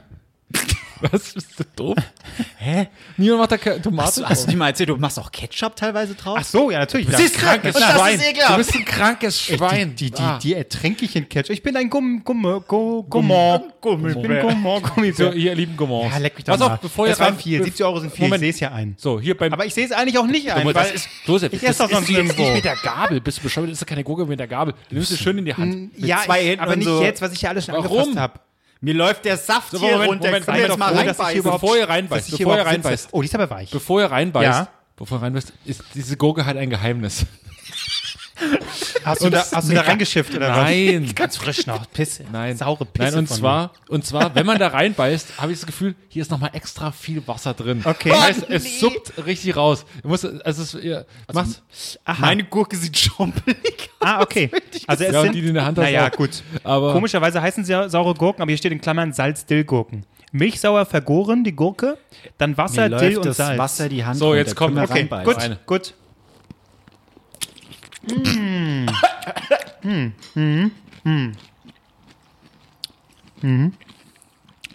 Was? Bist du doof? Hä? Niemand macht da keine Tomate Hast du, hast du die mal erzählt, du machst auch Ketchup teilweise drauf? Ach so, ja, natürlich. Du? krankes Und das ist Schwein. Du bist ein krankes Schwein. Die, die, Ah. die ertränke ich in Ketchup. Ich bin ein Gumm, Gumm, Gumm, Gummon. Ich bin Gummon, So, Gummibär. ihr lieben Gourmands. Ja, leck mich doch mal. bevor das waren viel. 70 Euro sind viel. Moment. Ich sehe es ja ein. So, hier beim. Aber ich sehe es eigentlich auch nicht ein, weil Josef, ich esse doch sonst nirgendwo. nicht mit der Gabel. Bist du bescheuert? Das ist ja keine Gurke mit der Gabel. Du nimmst es schön in die Hand. ja, aber und nicht so. jetzt, was ich ja alles schon angefasst habe. Mir läuft der Saft So, hier Moment, runter. Moment, seid jetzt doch mal froh, dass ich hier reinbeißen? überhaupt- Bevor ihr reinbeißt, ich hier bevor ihr reinbeißt. Oh, die ist aber weich. Bevor ihr reinbeißt, Ja. bevor ihr reinbeißt, ist diese Gurke halt ein Geheimnis. Hast du, da, hast du da reingeschifft oder Nein. was? Ganz frisch noch. Pisse. Nein. Saure Pisse Nein, und von zwar, und zwar, wenn man da reinbeißt, habe ich das Gefühl, hier ist nochmal extra viel Wasser drin. Okay. Das heißt, es suppt richtig raus. Du musst, also es ihr, machst, Meine Gurke sieht schrumpelig aus. Ah, okay. Also es Ja, sind, die, die in der Hand hast, naja, auch. gut. Aber- Komischerweise heißen sie ja saure Gurken, aber hier steht in Klammern Salz-Dill-Gurken. Milchsauer vergoren, die Gurke, dann Wasser, Mir Dill läuft und das Salz. Wasser die Hand So, jetzt kommt- Okay, gut, gut. Mm. Mm. Mm. Mm.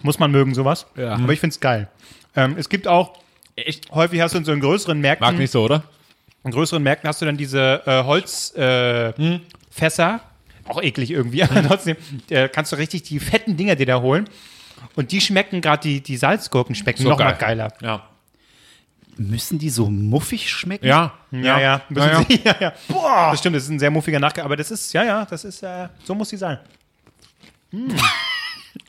Muss man mögen, sowas. Ja. Aber ich finde es geil. Ähm, es gibt auch, Echt? häufig hast du in so in größeren Märkten, mag nicht so, oder? in größeren Märkten hast du dann diese äh, Holzfässer. Äh, Fässer. Auch eklig irgendwie, aber trotzdem äh, kannst du richtig die fetten Dinger dir da holen. Und die schmecken, gerade die, die Salzgurken schmecken So noch mal geil. geiler. Ja. Müssen die so muffig schmecken? Ja. Ja, ja. Ja, ja. Sie, ja, ja. Boah. Das stimmt, das ist ein sehr muffiger Nachgang, aber das ist, ja, ja, das ist, äh, so muss sie sein.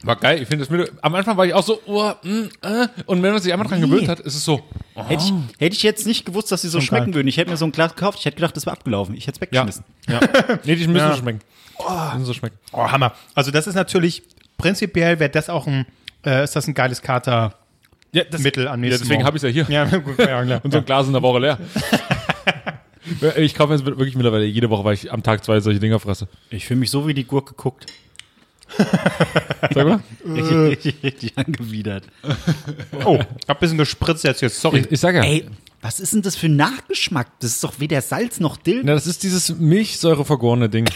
War geil. Ich finde das mit, am Anfang war ich auch so, oh, mm, äh, und wenn man sich einmal dran gewöhnt hat, ist es so. Hätte ich, hätte ich jetzt nicht gewusst, dass sie so Schon schmecken geil. würden. Ich hätte mir so ein Glas gekauft, ich hätte gedacht, das wäre abgelaufen. Ich hätte es Ja. weggeschmissen. ja. Nee, die müssen Ja. so schmecken. Die müssen so schmecken. Oh, Hammer. Also das ist natürlich, prinzipiell wäre das auch ein, äh, ist das ein geiles Kater. Ja, das, Mittel am ja deswegen habe ich es ja hier. Ja, gut, ja, klar. Und so ein Glas in der Woche leer. ich kaufe jetzt wirklich mittlerweile jede Woche, weil ich am Tag zwei solche Dinger fresse. Ich fühle mich so wie die Gurke guckt. Sag mal. Richtig, richtig angewidert. Oh, hab ein bisschen gespritzt jetzt, jetzt sorry. Ich, ich sag ja. Ey, was ist denn das für ein Nachgeschmack? Das ist doch weder Salz noch Dill. Na, das ist dieses Milchsäure vergorene Ding.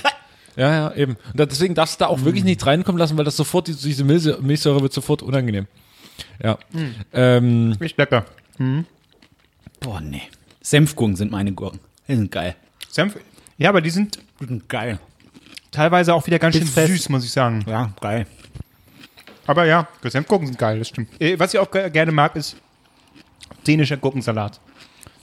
Ja, ja, eben. Und deswegen darfst du da auch wirklich nichts reinkommen lassen, weil das sofort, diese, diese Milch- Milchsäure wird sofort unangenehm. Ja. Ähm, Echt lecker. Boah, nee. Senfgurken sind meine Gurken. Die sind geil. Senf. Ja, aber die sind Die sind geil. teilweise auch wieder ganz schön Bissfest. süß, muss ich sagen. Ja, geil. Aber ja, Senfgurken sind geil, das stimmt. Äh, Was ich auch ge- gerne mag, ist dänischer Gurkensalat.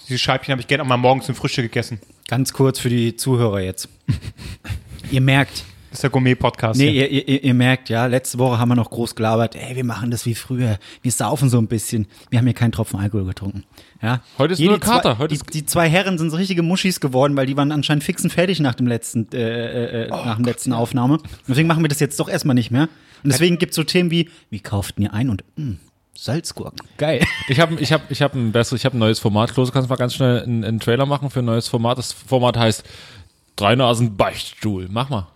Diese Scheibchen habe ich gerne auch mal morgens zum Frühstück gegessen. Ganz kurz für die Zuhörer jetzt. ihr merkt, ist der Gourmet-Podcast. nee, ihr, ihr, ihr merkt, ja, letzte Woche haben wir noch groß gelabert, ey, wir machen das wie früher. Wir saufen so ein bisschen. Wir haben hier keinen Tropfen Alkohol getrunken. Ja. Heute ist Hier nur die Kater. Zwei, Heute die, ist- die zwei Herren sind so richtige Muschis geworden, weil die waren anscheinend fix und fertig nach dem letzten, äh, äh, äh, nach dem letzten Aufnahme. Deswegen machen wir das jetzt doch erstmal nicht mehr. Und deswegen gibt's so Themen wie, wie kauften ihr ein und mh, Salzgurken. Geil. ich habe ich hab, ich hab ein besseres, ich habe ein neues Format. Klose, kannst du mal ganz schnell einen, einen Trailer machen für ein neues Format. Das Format heißt Drei Nasen Beichtstuhl. Mach mal.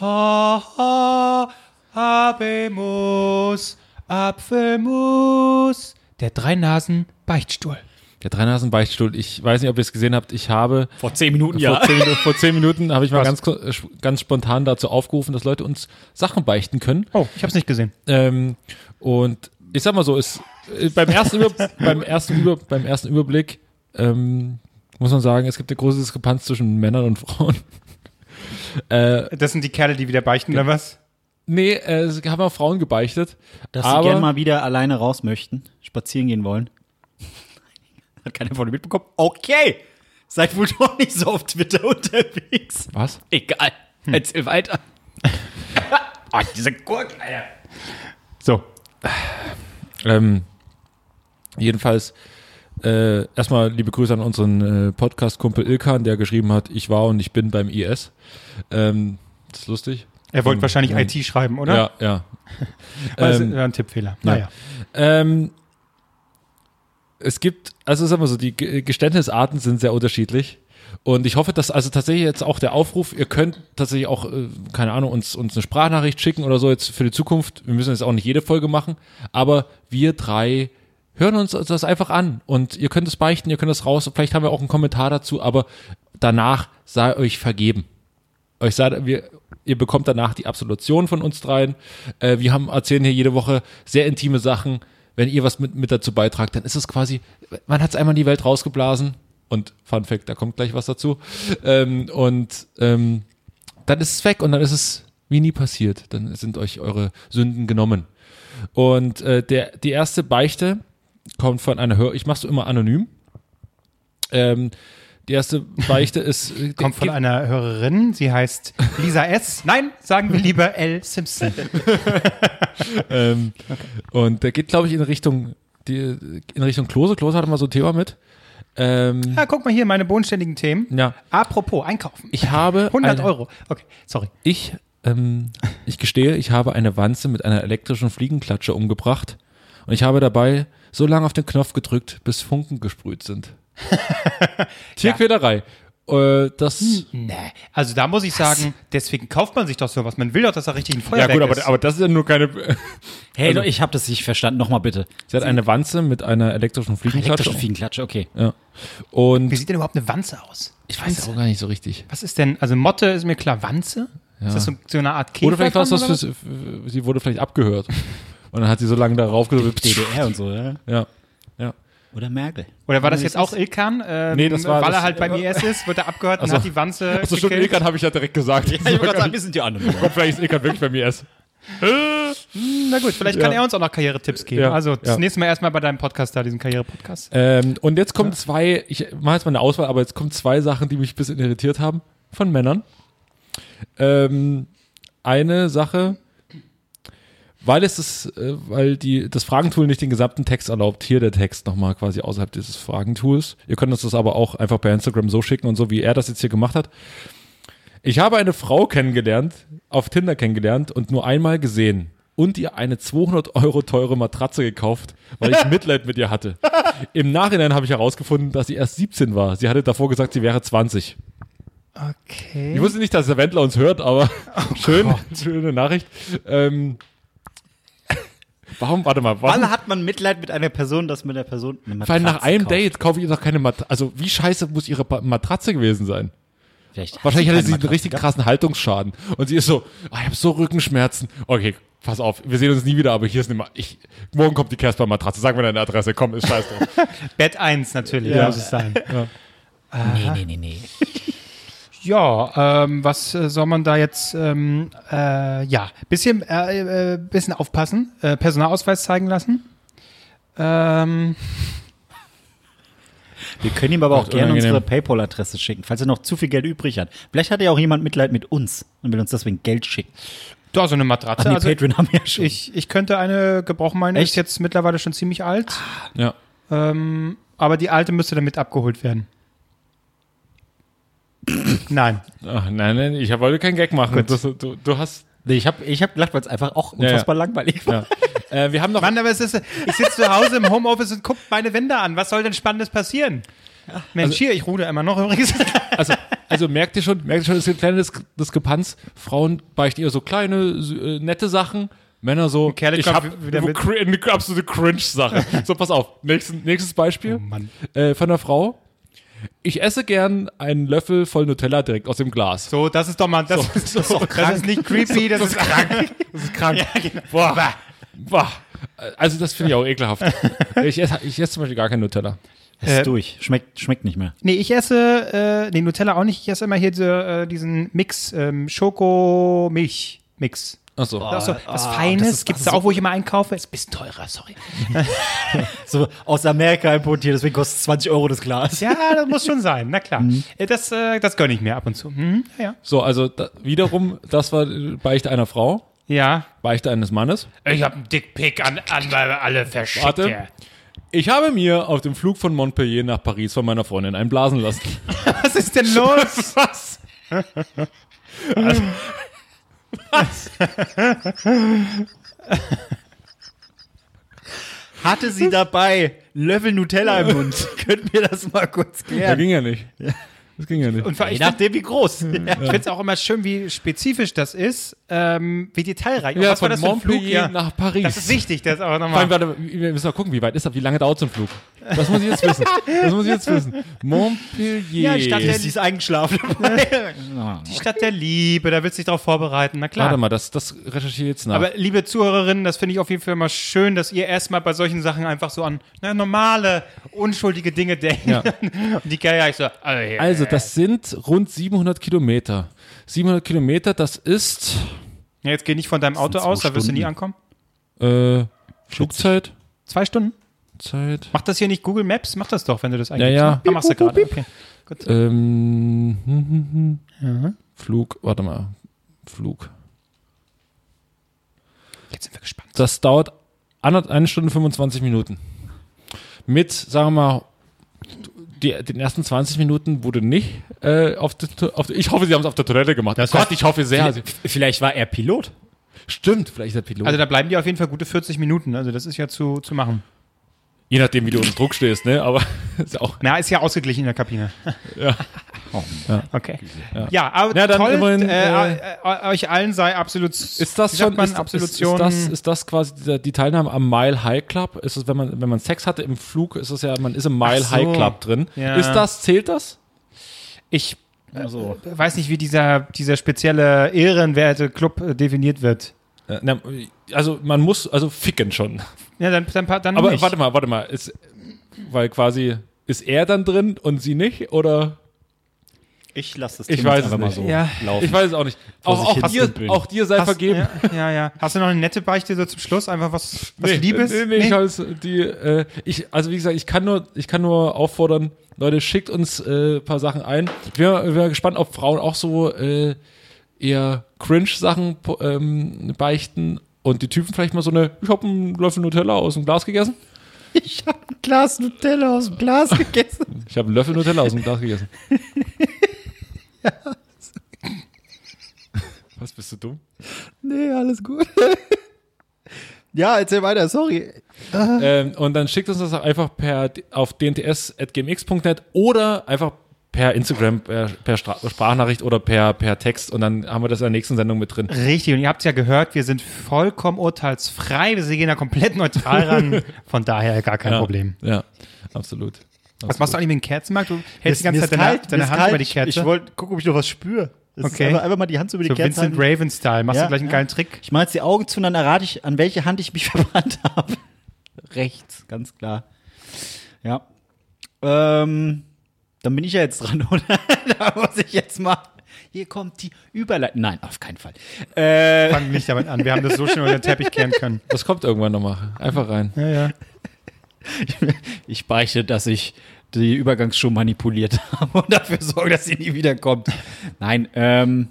Ha, ha, Habemus, Apfelmus. Der Drei-Nasen-Beichtstuhl. Der Drei Nasen Beichtstuhl. Ich weiß nicht, ob ihr es gesehen habt. Ich habe Vor zehn Minuten, vor, zehn Minuten, vor zehn Minuten habe ich mal ganz, äh, ganz spontan dazu aufgerufen, dass Leute uns Sachen beichten können. Oh, ich habe es nicht gesehen. Ähm, und ich sag mal so, ist äh, beim ersten, Über, beim ersten, Über, beim ersten Überblick ähm, muss man sagen, es gibt eine große Diskrepanz zwischen Männern und Frauen. Äh, Das sind die Kerle, die wieder beichten, oder was? nee, äh, es haben auch Frauen gebeichtet. Dass sie aber gerne mal wieder alleine raus möchten, spazieren gehen wollen. Hat keiner von euch mitbekommen? Okay. Seid wohl doch nicht so auf Twitter unterwegs. was? Egal. Erzähl weiter. oh, diese Gurken, Alter. So. Ähm, jedenfalls äh, erstmal liebe Grüße an unseren äh, Podcast-Kumpel Ilkan, der geschrieben hat, ich war und ich bin beim IS. Ähm, das ist lustig. Er wollte Ähm, wahrscheinlich ja. IT schreiben, oder? Ja, ja. Das Ähm, ist ein Tippfehler. ja. Naja. Ähm, es gibt, also sagen wir so, die Ge- Geständnisarten sind sehr unterschiedlich. Und ich hoffe, dass also tatsächlich jetzt auch der Aufruf, ihr könnt tatsächlich auch, äh, keine Ahnung, uns, uns eine Sprachnachricht schicken oder so jetzt für die Zukunft. Wir müssen jetzt auch nicht jede Folge machen, aber wir drei hören uns das einfach an und ihr könnt es beichten, ihr könnt es raus. Vielleicht haben wir auch einen Kommentar dazu, aber danach sei euch vergeben. Euch sei, wir, ihr bekommt danach die Absolution von uns dreien. Äh, wir haben, erzählen hier jede Woche sehr intime Sachen. Wenn ihr was mit, mit dazu beitragt, dann ist es quasi, man hat es einmal in die Welt rausgeblasen. Und Fun Fact, da kommt gleich was dazu. Ähm, und ähm, dann ist es weg und dann ist es wie nie passiert. Dann sind euch eure Sünden genommen. Und äh, der, die erste Beichte kommt von einer Hör, ich mach's immer anonym. Ähm, die erste Beichte ist äh, Kommt von einer Hörerin, sie heißt Lisa S. Nein, sagen wir lieber L. Simpson. Ähm, Und der geht, glaube ich, in Richtung, die, in Richtung Klose. Klose hatte mal so ein Thema mit. Ähm, Ah, guck mal hier, meine bodenständigen Themen. ja, Apropos, einkaufen. ich habe 100 eine, Euro. Okay, sorry. Ich, ähm, ich gestehe, ich habe eine Wanze mit einer elektrischen Fliegenklatsche umgebracht und ich habe dabei so lange auf den Knopf gedrückt, bis Funken gesprüht sind. Tierquälerei. Äh, das. Nee, also da muss ich sagen, deswegen kauft man sich doch sowas. Man will doch, dass da richtig ein Ja Feuerwerk gut, aber, ist. aber das ist ja nur keine. Hey, Leute, ich habe das nicht verstanden. Nochmal bitte. Sie hat eine Wanze mit einer elektrischen Fliegenklatsche. Elektrische Fliegenklatsche, okay. Ja. Und Wie sieht denn überhaupt eine Wanze aus? ich weiß auch gar nicht so richtig. Was ist denn, also Motte ist mir klar, Wanze? Ist das so, so eine Art Käfer? Oder vielleicht war es was für, sie wurde vielleicht abgehört. Und dann hat sie so lange darauf gedrückt. DDR und so, ja? Ja. Ja. Oder Merkel. Oder war das jetzt auch Ilkan? Ähm, Nee, das war Weil das- er halt beim IS ist, wird er abgehört und Ach so. hat die Wanze Also gekillt. Ilkan habe ich ja direkt gesagt. Ich wollte gerade sagen, wir sind die anderen. Gott, vielleicht ist Ilkan wirklich bei mir erst. Na gut, vielleicht kann Ja. er uns auch noch Karrieretipps geben. Ja, Also das ja. nächste Mal erstmal bei deinem Podcast da, diesen Karriere-Podcast. Ähm, und jetzt kommen zwei, ich mache jetzt mal eine Auswahl, aber jetzt kommen zwei Sachen, die mich ein bisschen irritiert haben von Männern. Ähm, eine Sache, weil es ist, äh, weil die, das Fragentool nicht den gesamten Text erlaubt. Hier der Text nochmal quasi außerhalb dieses Fragentools. Ihr könnt uns das aber auch einfach bei Instagram so schicken und so, wie er das jetzt hier gemacht hat. Ich habe eine Frau kennengelernt, auf Tinder kennengelernt und nur einmal gesehen und ihr eine 200 Euro teure Matratze gekauft, weil ich Mitleid mit ihr hatte. Im Nachhinein habe ich herausgefunden, dass sie erst 17 war. Sie hatte davor gesagt, sie wäre 20. Okay. Ich wusste nicht, dass der Wendler uns hört, aber schön, schöne Nachricht. Ähm, warum, warte mal, warum? Wann hat man Mitleid mit einer Person, dass mit der Person eine Weil nach Matratze einem kauft? Date kaufe ich ihr doch keine Matratze. Also wie scheiße muss ihre Matratze gewesen sein? Vielleicht Wahrscheinlich hatte sie einen Matratze richtig gehabt. krassen Haltungsschaden. Und sie ist so, ah, ich habe so Rückenschmerzen. Okay, pass auf, wir sehen uns nie wieder, aber hier ist eine Ma ich, Morgen kommt die Casper-Matratze. Sag mir deine Adresse, komm, ist scheiß drauf. Bett 1 natürlich, Ja. muss es sein. Nee, nee, nee, nee. Ja, ähm, was äh, soll man da jetzt, ähm, äh, ja, bisschen, äh, äh, bisschen aufpassen, äh, Personalausweis zeigen lassen. Ähm, Wir können ihm aber auch gerne unsere Paypal-Adresse schicken, falls er noch zu viel Geld übrig hat. Vielleicht hat ja auch jemand Mitleid mit uns und will uns deswegen Geld schicken. da so eine Ach Matratze. nee, also, Patreon haben wir ja schon. ich, ich könnte eine gebrauchen, meine Echt? ist jetzt mittlerweile schon ziemlich alt, ja. ähm, aber die alte müsste damit abgeholt werden. Nein. Ach, nein, nein, ich wollte keinen Gag machen. Das, du, du hast, nee, ich habe ich hab gelacht, weil es einfach auch Ja, ja. unfassbar langweilig war. ja. äh, wir haben noch, Mann, aber es ist, ich sitze zu Hause im Homeoffice und gucke meine Wände an. Was soll denn Spannendes passieren? Mensch, hier, ich rude immer noch übrigens. also, also merkt ihr schon, merkt ihr schon, es gibt eine kleine Dis Diskrepanz. Frauen beichten eher so kleine, äh, nette Sachen. Männer so, ich habe eine absolute Cringe-Sache. so, pass auf. Nächsten, nächstes Beispiel Oh Mann. äh, von einer Frau. Ich esse gern einen Löffel voll Nutella direkt aus dem Glas. So, das ist doch mal, das, ist, das, ist nicht creepy, das, ist krank. Das ist krank. Ja, genau. Boah. Boah. Also das finde ich auch ekelhaft. ich esse ich esse zum Beispiel gar kein Nutella. Es ist durch. Schmeckt, schmeckt nicht mehr. Nee, ich esse, äh, nee, Nutella auch nicht. Ich esse immer hier diese, äh, diesen Mix, ähm, Schoko-Milch-Mix. Achso. Das ist so was ah, Feines. ist- Gibt's das da ist auch, wo ich immer einkaufe. Ist ein bisschen teurer, sorry. So aus Amerika importiert, deswegen kostet es 20 Euro das Glas. Ja, das muss schon sein, na klar. Äh, Das, äh, das gönne ich mir ab und zu. Mhm, ja, So, also da, wiederum, das war äh, Beichte einer Frau, ja. Beichte eines Mannes. Ich habe einen Dickpick an, an alle verschickt. Warte. ja. Ich habe mir auf dem Flug von Montpellier nach Paris von meiner Freundin einblasen lassen. Was ist denn los? Was? Hatte sie dabei Löffel Nutella im Mund? Könnten wir das mal kurz klären? ging ja nicht. Das ging ja nicht. Und Je ich finde nachdem, wie groß. es auch immer schön, wie spezifisch das ist, ähm, wie detailreich. Ja, Was war von das für ein Flug? Montpellier Ja. nach Paris. Das ist wichtig, das auch Vor allem, nochmal. warte, wir müssen mal gucken, wie weit ist das, wie lange dauert so ein Flug? Das muss ich jetzt wissen. Das muss ich jetzt wissen. Montpellier. Ja, ich dachte, Sie ist eingeschlafen. Die Stadt der Liebe, da willst du dich drauf vorbereiten, na klar. Warte mal, das, das recherchiere ich jetzt nach. Aber liebe Zuhörerinnen, das finde ich auf jeden Fall mal schön, dass ihr erstmal bei solchen Sachen einfach so an na, normale, unschuldige Dinge denkt. Ja. Und die ja ich so, äh, also, das sind rund 700 Kilometer. 700 Kilometer, das ist ja, jetzt geh nicht von deinem Auto aus, da wirst du nie Stunden. ankommen. äh, Flugzeit. Zwei Stunden? Zeit. Macht das hier nicht Google Maps? Mach das doch, wenn du das eingibst. ja. ne? Ah, machst du gerade. Okay. Gut. Ähm, hm, hm, hm. Flug, warte mal. Flug. Jetzt sind wir gespannt. Das dauert eine Stunde 25 Minuten. Mit, sagen wir mal, die, den ersten 20 Minuten wurde nicht äh, auf, der, auf Ich hoffe, sie haben es auf der Toilette gemacht. Das Gott, heißt- ich hoffe sehr. Vielleicht war er Pilot. stimmt, vielleicht ist der Pilot. Also da bleiben die auf jeden Fall gute 40 Minuten. Also das ist ja zu, zu machen. Je nachdem, wie du unter Druck stehst, ne? Aber ist ja auch. Na, ist ja ausgeglichen in der Kabine. Ja. Okay. Ja, aber Ja, dann toll. immerhin, äh, äh, euch allen sei absolut. Ist das schon man, ist, ist, ist, Absolution? das, ist das quasi die, die Teilnahme am Mile High Club? Ist es, wenn man, wenn man Sex hatte im Flug, ist es ja, man ist im Mile so. High Club drin. Ja. Ist das, zählt das? ich Also, weiß nicht, wie dieser, dieser spezielle Ehrenwerte-Club äh, definiert wird. Äh, na, also man muss, also ficken schon. Ja, dann, dann, dann Aber nicht. warte mal, warte mal. Ist, weil quasi, ist er dann drin und sie nicht? Oder? Ich lasse das Ich Thema weiß es einfach mal nicht. so Ja. laufen. Ich weiß es auch nicht. Auch, auch, dir, auch dir sei Hast- vergeben. Ja, ja, ja. Hast du noch eine nette Beichte so zum Schluss? Einfach was, was Nee, Liebes? Nee, nee, Ich, weiß, die, äh, ich, also wie gesagt, ich kann nur, ich kann nur auffordern, Leute, schickt uns äh, ein paar Sachen ein. Wir wir sind gespannt, ob Frauen auch so äh, eher Cringe-Sachen ähm, beichten und die Typen vielleicht mal so eine, ich habe einen Löffel Nutella aus dem Glas gegessen. Ich habe ein Glas Nutella aus dem Glas gegessen. Ich habe einen Löffel Nutella aus dem Glas gegessen. Was, bist du dumm? nee, alles gut. ja, erzähl weiter, sorry. Ähm, und dann schickt uns das einfach per, auf dnts.gmx.net oder einfach per Instagram, per, per Sprachnachricht oder per, per Text und dann haben wir das in der nächsten Sendung mit drin. Richtig, und ihr habt es ja gehört, wir sind vollkommen urteilsfrei, wir gehen da komplett neutral ran, von daher gar kein ja, Problem. Ja, absolut. Was machst du eigentlich mit dem Kerzenmarkt? Du hältst die Mir ganze ist Zeit deine, kalt, deine Hand kalt. über die Kerze. Ich wollte gucken, ob ich noch was spüre. Das ist Okay. einfach, einfach mal die Hand so über die so Kerze. Vincent. Raven-Style. Machst Ja, du gleich einen ja. geilen Trick? Ich mache jetzt die Augen zu und dann errate ich, an welche Hand ich mich verbrannt habe. Rechts, ganz klar. Ja. Ähm, dann bin ich ja jetzt dran, oder? da muss ich jetzt mal. Hier kommt die Überleitung. Nein, auf keinen Fall. Äh, Fang nicht damit an. Wir haben das so schnell unter den Teppich kehren können. Das kommt irgendwann nochmal. Einfach rein. Ja, ja. ich beichte, dass ich die Übergangsschuhe manipuliert habe und dafür sorge, dass sie nie wiederkommt. Nein, ähm,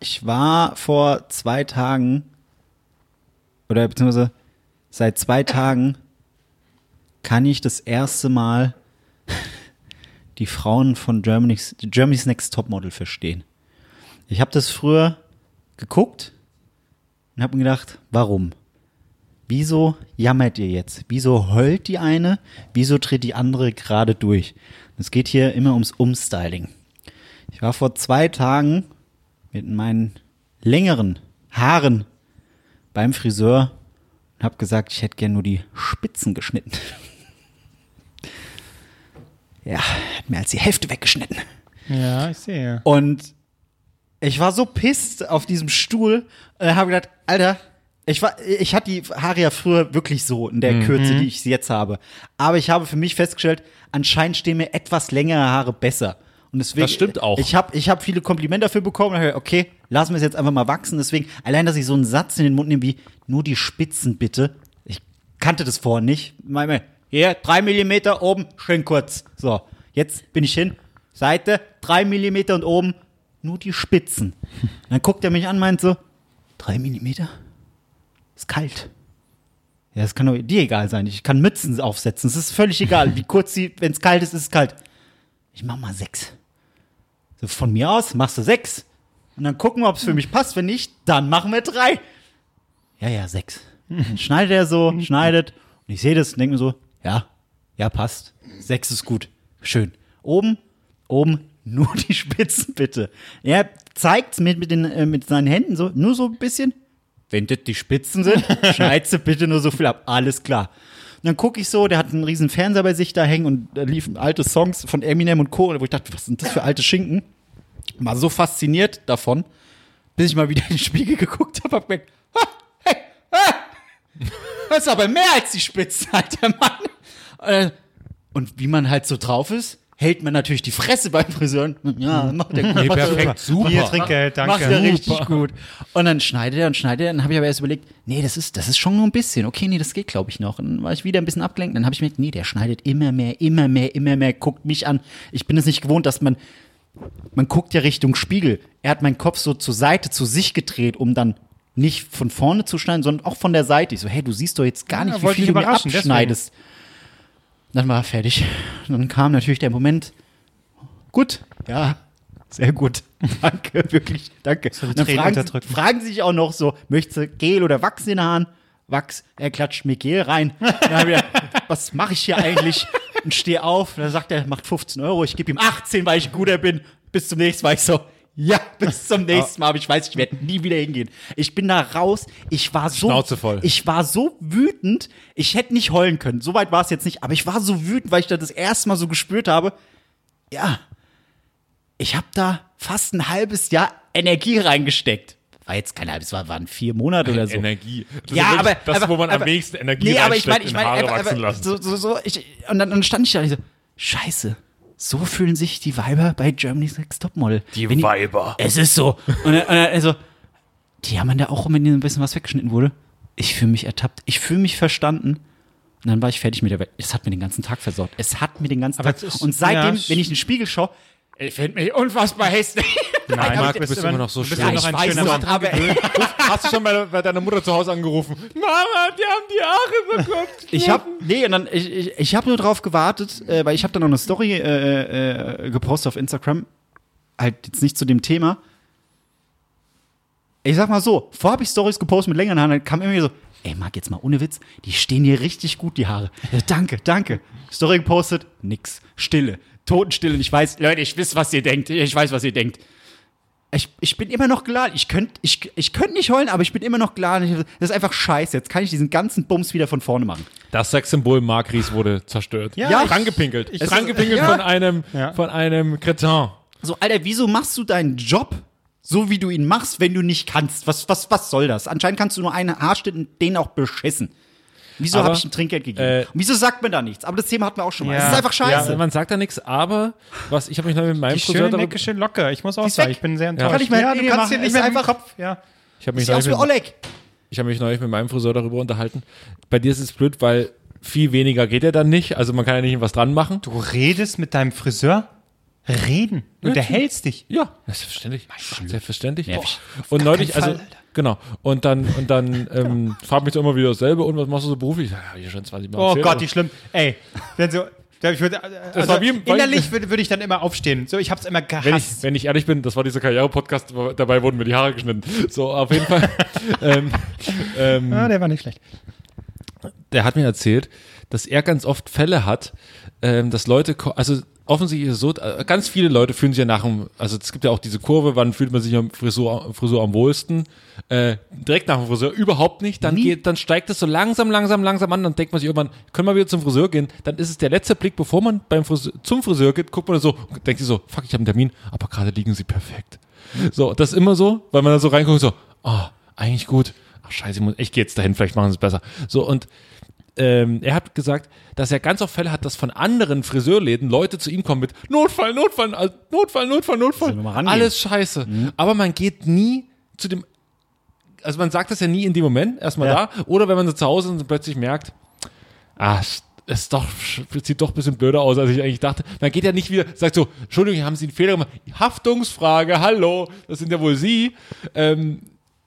ich war vor zwei Tagen oder beziehungsweise seit zwei Tagen kann ich das erste Mal die Frauen von Germany's, Germany's Next Topmodel verstehen. Ich habe das früher geguckt und habe mir gedacht, warum? Wieso jammert ihr jetzt? Wieso heult die eine? Wieso tritt die andere gerade durch? Es geht hier immer ums Umstyling. Ich war vor zwei Tagen mit meinen längeren Haaren beim Friseur und habe gesagt, ich hätte gern nur die Spitzen geschnitten. Ja, hat mir als die Hälfte weggeschnitten. Ja, ich sehe. Und ich war so pisst auf diesem Stuhl und habe gedacht, Alter, ich war, ich hatte die Haare ja früher wirklich so in der Kürze, die ich sie jetzt habe. Aber ich habe für mich festgestellt, anscheinend stehen mir etwas längere Haare besser. Und deswegen, Das stimmt auch. Ich habe ich hab viele Komplimente dafür bekommen. Gedacht, okay, lassen wir es jetzt einfach mal wachsen. Deswegen, allein, dass ich so einen Satz in den Mund nehme wie, nur die Spitzen bitte. Ich kannte das vorher nicht. Meine, hier, drei Millimeter oben, schön kurz. So, jetzt bin ich hin. Seite, drei Millimeter und oben, nur die Spitzen. Dann guckt er mich an, meint so, drei Millimeter? Ist kalt. Ja, das kann dir egal sein. Ich kann Mützen aufsetzen. Es ist völlig egal, wie kurz sie, wenn es kalt ist, ist es kalt. Ich mach mal sechs. So, von mir aus machst du sechs. Und dann gucken wir, ob es für mich passt. Wenn nicht, dann machen wir drei. Ja, ja, sechs. Dann schneidet er so, schneidet. Und ich sehe das und denke mir so, ja, ja, passt. Sechs ist gut. Schön. Oben, oben, nur die Spitzen bitte. Er zeigt mit, mit, den, äh, mit seinen Händen so, nur so ein bisschen. Wenn das die Spitzen sind, schneid sie bitte nur so viel ab. Alles klar. Und dann gucke ich so, der hat einen riesen Fernseher bei sich da hängen und da liefen alte Songs von Eminem und Co., wo ich dachte, was sind das für alte Schinken? War so fasziniert davon, bis ich mal wieder in den Spiegel geguckt habe, hab gemerkt, ah, hey, ah, das ist aber mehr als die Spitze, alter Mann. Äh, Und wie man halt so drauf ist, hält man natürlich die Fresse beim Friseur. Ja, macht der Nee, macht der perfekt, super. Hier, Trinkgeld, danke. Macht er richtig gut. Und dann schneidet er und schneidet er. Dann habe ich aber erst überlegt, nee, das ist, das ist schon nur ein bisschen. Okay, nee, das geht, glaube ich, noch. Und dann war ich wieder ein bisschen abgelenkt. Dann habe ich mir gedacht, nee, der schneidet immer mehr, immer mehr, immer mehr, guckt mich an. Ich bin es nicht gewohnt, dass man, man guckt ja Richtung Spiegel. Er hat meinen Kopf so zur Seite, zu sich gedreht, um dann nicht von vorne zu schneiden, sondern auch von der Seite. Ich so, hey, du siehst doch jetzt gar Ja, nicht, wie wollte viel du mir überraschen, deswegen. Dann war er fertig. Dann kam natürlich der Moment, gut, ja, sehr gut. Danke, wirklich, danke. die Und dann fragen, fragen sie sich auch noch so, möchtest du Gel oder Wachs in den Haaren? Wachs, er klatscht mir Gel rein. Gedacht, was mache ich hier eigentlich? Und stehe auf. Dann sagt er, macht 15 Euro. Ich gebe ihm 18, weil ich ein guter bin. Bis zum nächsten Mal. Ich so, ja, bis zum nächsten Mal. Aber ich weiß, ich werde nie wieder hingehen. Ich bin da raus. Ich war so, Schnauze voll. ich war so wütend. Ich hätte nicht heulen können. Soweit war es jetzt nicht. Aber ich war so wütend, weil ich da das erste Mal so gespürt habe. Ja, ich habe da fast ein halbes Jahr Energie reingesteckt. War jetzt kein halbes, war, waren vier Monate oder so. Energie. Das Ja, ist aber das, aber, wo man aber, am wenigsten Energie nee, aber ich meine, ich in meine, so, so, so, ich, und dann, dann stand ich da und ich so, Scheiße, so fühlen sich die Weiber bei Germany's Next Topmodel. Die Wenn Weiber. Es ist so. Und dann, und dann also, die haben da auch, wenn ihnen ein bisschen was weggeschnitten wurde. Ich fühle mich ertappt, ich fühle mich verstanden. Und dann war ich fertig mit der Welt. Es hat mir den ganzen Tag versaut. Es hat mir den ganzen Aber Tag. ist- und seitdem, ja, wenn ich in den Spiegel schaue, Ich finde mich unfassbar hässlich. Nein, Marc, du bist immer- immer noch so schön. immer noch ein schöner Mann. aber Hast du schon bei, bei deiner Mutter zu Hause angerufen? Mama, die haben die Haare bekommen. ich habe nee, und dann ich, ich, ich habe nur drauf gewartet, äh, weil ich habe dann noch eine Story äh, äh, gepostet auf Instagram, halt jetzt nicht zu dem Thema. Ich sag mal so, vorher habe ich Stories gepostet mit längeren Haaren, dann kam immer wieder so, ey, Marc, jetzt mal ohne Witz, die stehen hier richtig gut, die Haare. Ja, danke, danke. Story gepostet, nix, Stille, Totenstille. Und ich weiß, Leute, ich weiß, was ihr denkt, ich weiß, was ihr denkt. Ich, ich bin immer noch geladen. Ich könnte ich, ich könnt nicht heulen, aber ich bin immer noch geladen. Das ist einfach scheiße. Jetzt kann ich diesen ganzen Bums wieder von vorne machen. Das Sexsymbol Marc Ries wurde zerstört. Ja, ja ich- dran gepinkelt. ich- dran gepinkelt ja. von einem, Ja. von einem Kretin. So, Alter, wieso machst du deinen Job so, wie du ihn machst, wenn du nicht kannst? Was, was, was soll das? Anscheinend kannst du nur einen Haarschnitt und den auch beschissen. Wieso habe ich ihm Trinkgeld gegeben? äh, und wieso sagt man da nichts? Aber das Thema hatten wir auch schon mal. Ja. Es ist einfach scheiße. Ja, man sagt da nichts, aber was, ich habe mich noch mit meinem Die Friseur darüber, Necke schön locker. Ich muss auch sagen, ich bin sehr enttäuscht. Kann ich mal ja, du kannst machen. dir nicht mehr einfach- Kopf. Ja. ich habe mich, neulich mit- Oleg. ich hab mich neulich mit meinem Friseur darüber unterhalten. Bei dir ist es blöd, weil viel weniger geht ja dann nicht. Also man kann ja nicht was dran machen. Du redest mit deinem Friseur? Reden. Du unterhältst dich. Ja, selbstverständlich. Selbstverständlich. Und neulich, also, Fall, Alter. Genau. Und dann, und dann ähm, fragt mich doch immer wieder dasselbe. Und was machst du so beruflich? Ja, ich schon 20 Mal Oh erzählt, Gott, wie schlimm. Ey, wenn so. Ich würde, also war wie innerlich würde, würde ich dann immer aufstehen. So, ich hab's immer gehasst. Wenn ich, wenn ich ehrlich bin, das war dieser Karriere-Podcast, dabei wurden mir die Haare geschnitten. So, auf jeden Fall. ähm, ähm, ja, der war nicht schlecht. der hat mir erzählt, dass er ganz oft Fälle hat, ähm, dass Leute, also offensichtlich ist es so, äh, ganz viele Leute fühlen sich ja nach dem, also es gibt ja auch diese Kurve, wann fühlt man sich am Frisur, Frisur am wohlsten, äh, direkt nach dem Friseur überhaupt nicht, dann geht, dann steigt es so langsam, langsam, langsam an, dann denkt man sich irgendwann, können wir wieder zum Friseur gehen, dann ist es der letzte Blick, bevor man beim Friseur, zum Friseur geht, guckt man so, denkt sich so, fuck, ich habe einen Termin, aber gerade liegen sie perfekt. So, das ist immer so, weil man da so reinguckt, so, ah, eigentlich gut, ach scheiße, ich, muss, ich gehe jetzt dahin, vielleicht machen sie es besser. So, und ähm, er hat gesagt, dass er ganz oft Fälle hat, dass von anderen Friseurläden Leute zu ihm kommen mit Notfall, Notfall, Notfall, Notfall, Notfall. Alles scheiße. Aber man geht nie zu dem, also man sagt das ja nie in dem Moment, erstmal Ja. da. Oder wenn man so zu Hause ist und plötzlich merkt, ah, es doch, sieht doch ein bisschen blöder aus, als ich eigentlich dachte. Man geht ja nicht wieder, sagt so, Entschuldigung, haben Sie einen Fehler gemacht? Haftungsfrage, hallo, das sind ja wohl Sie. Ähm,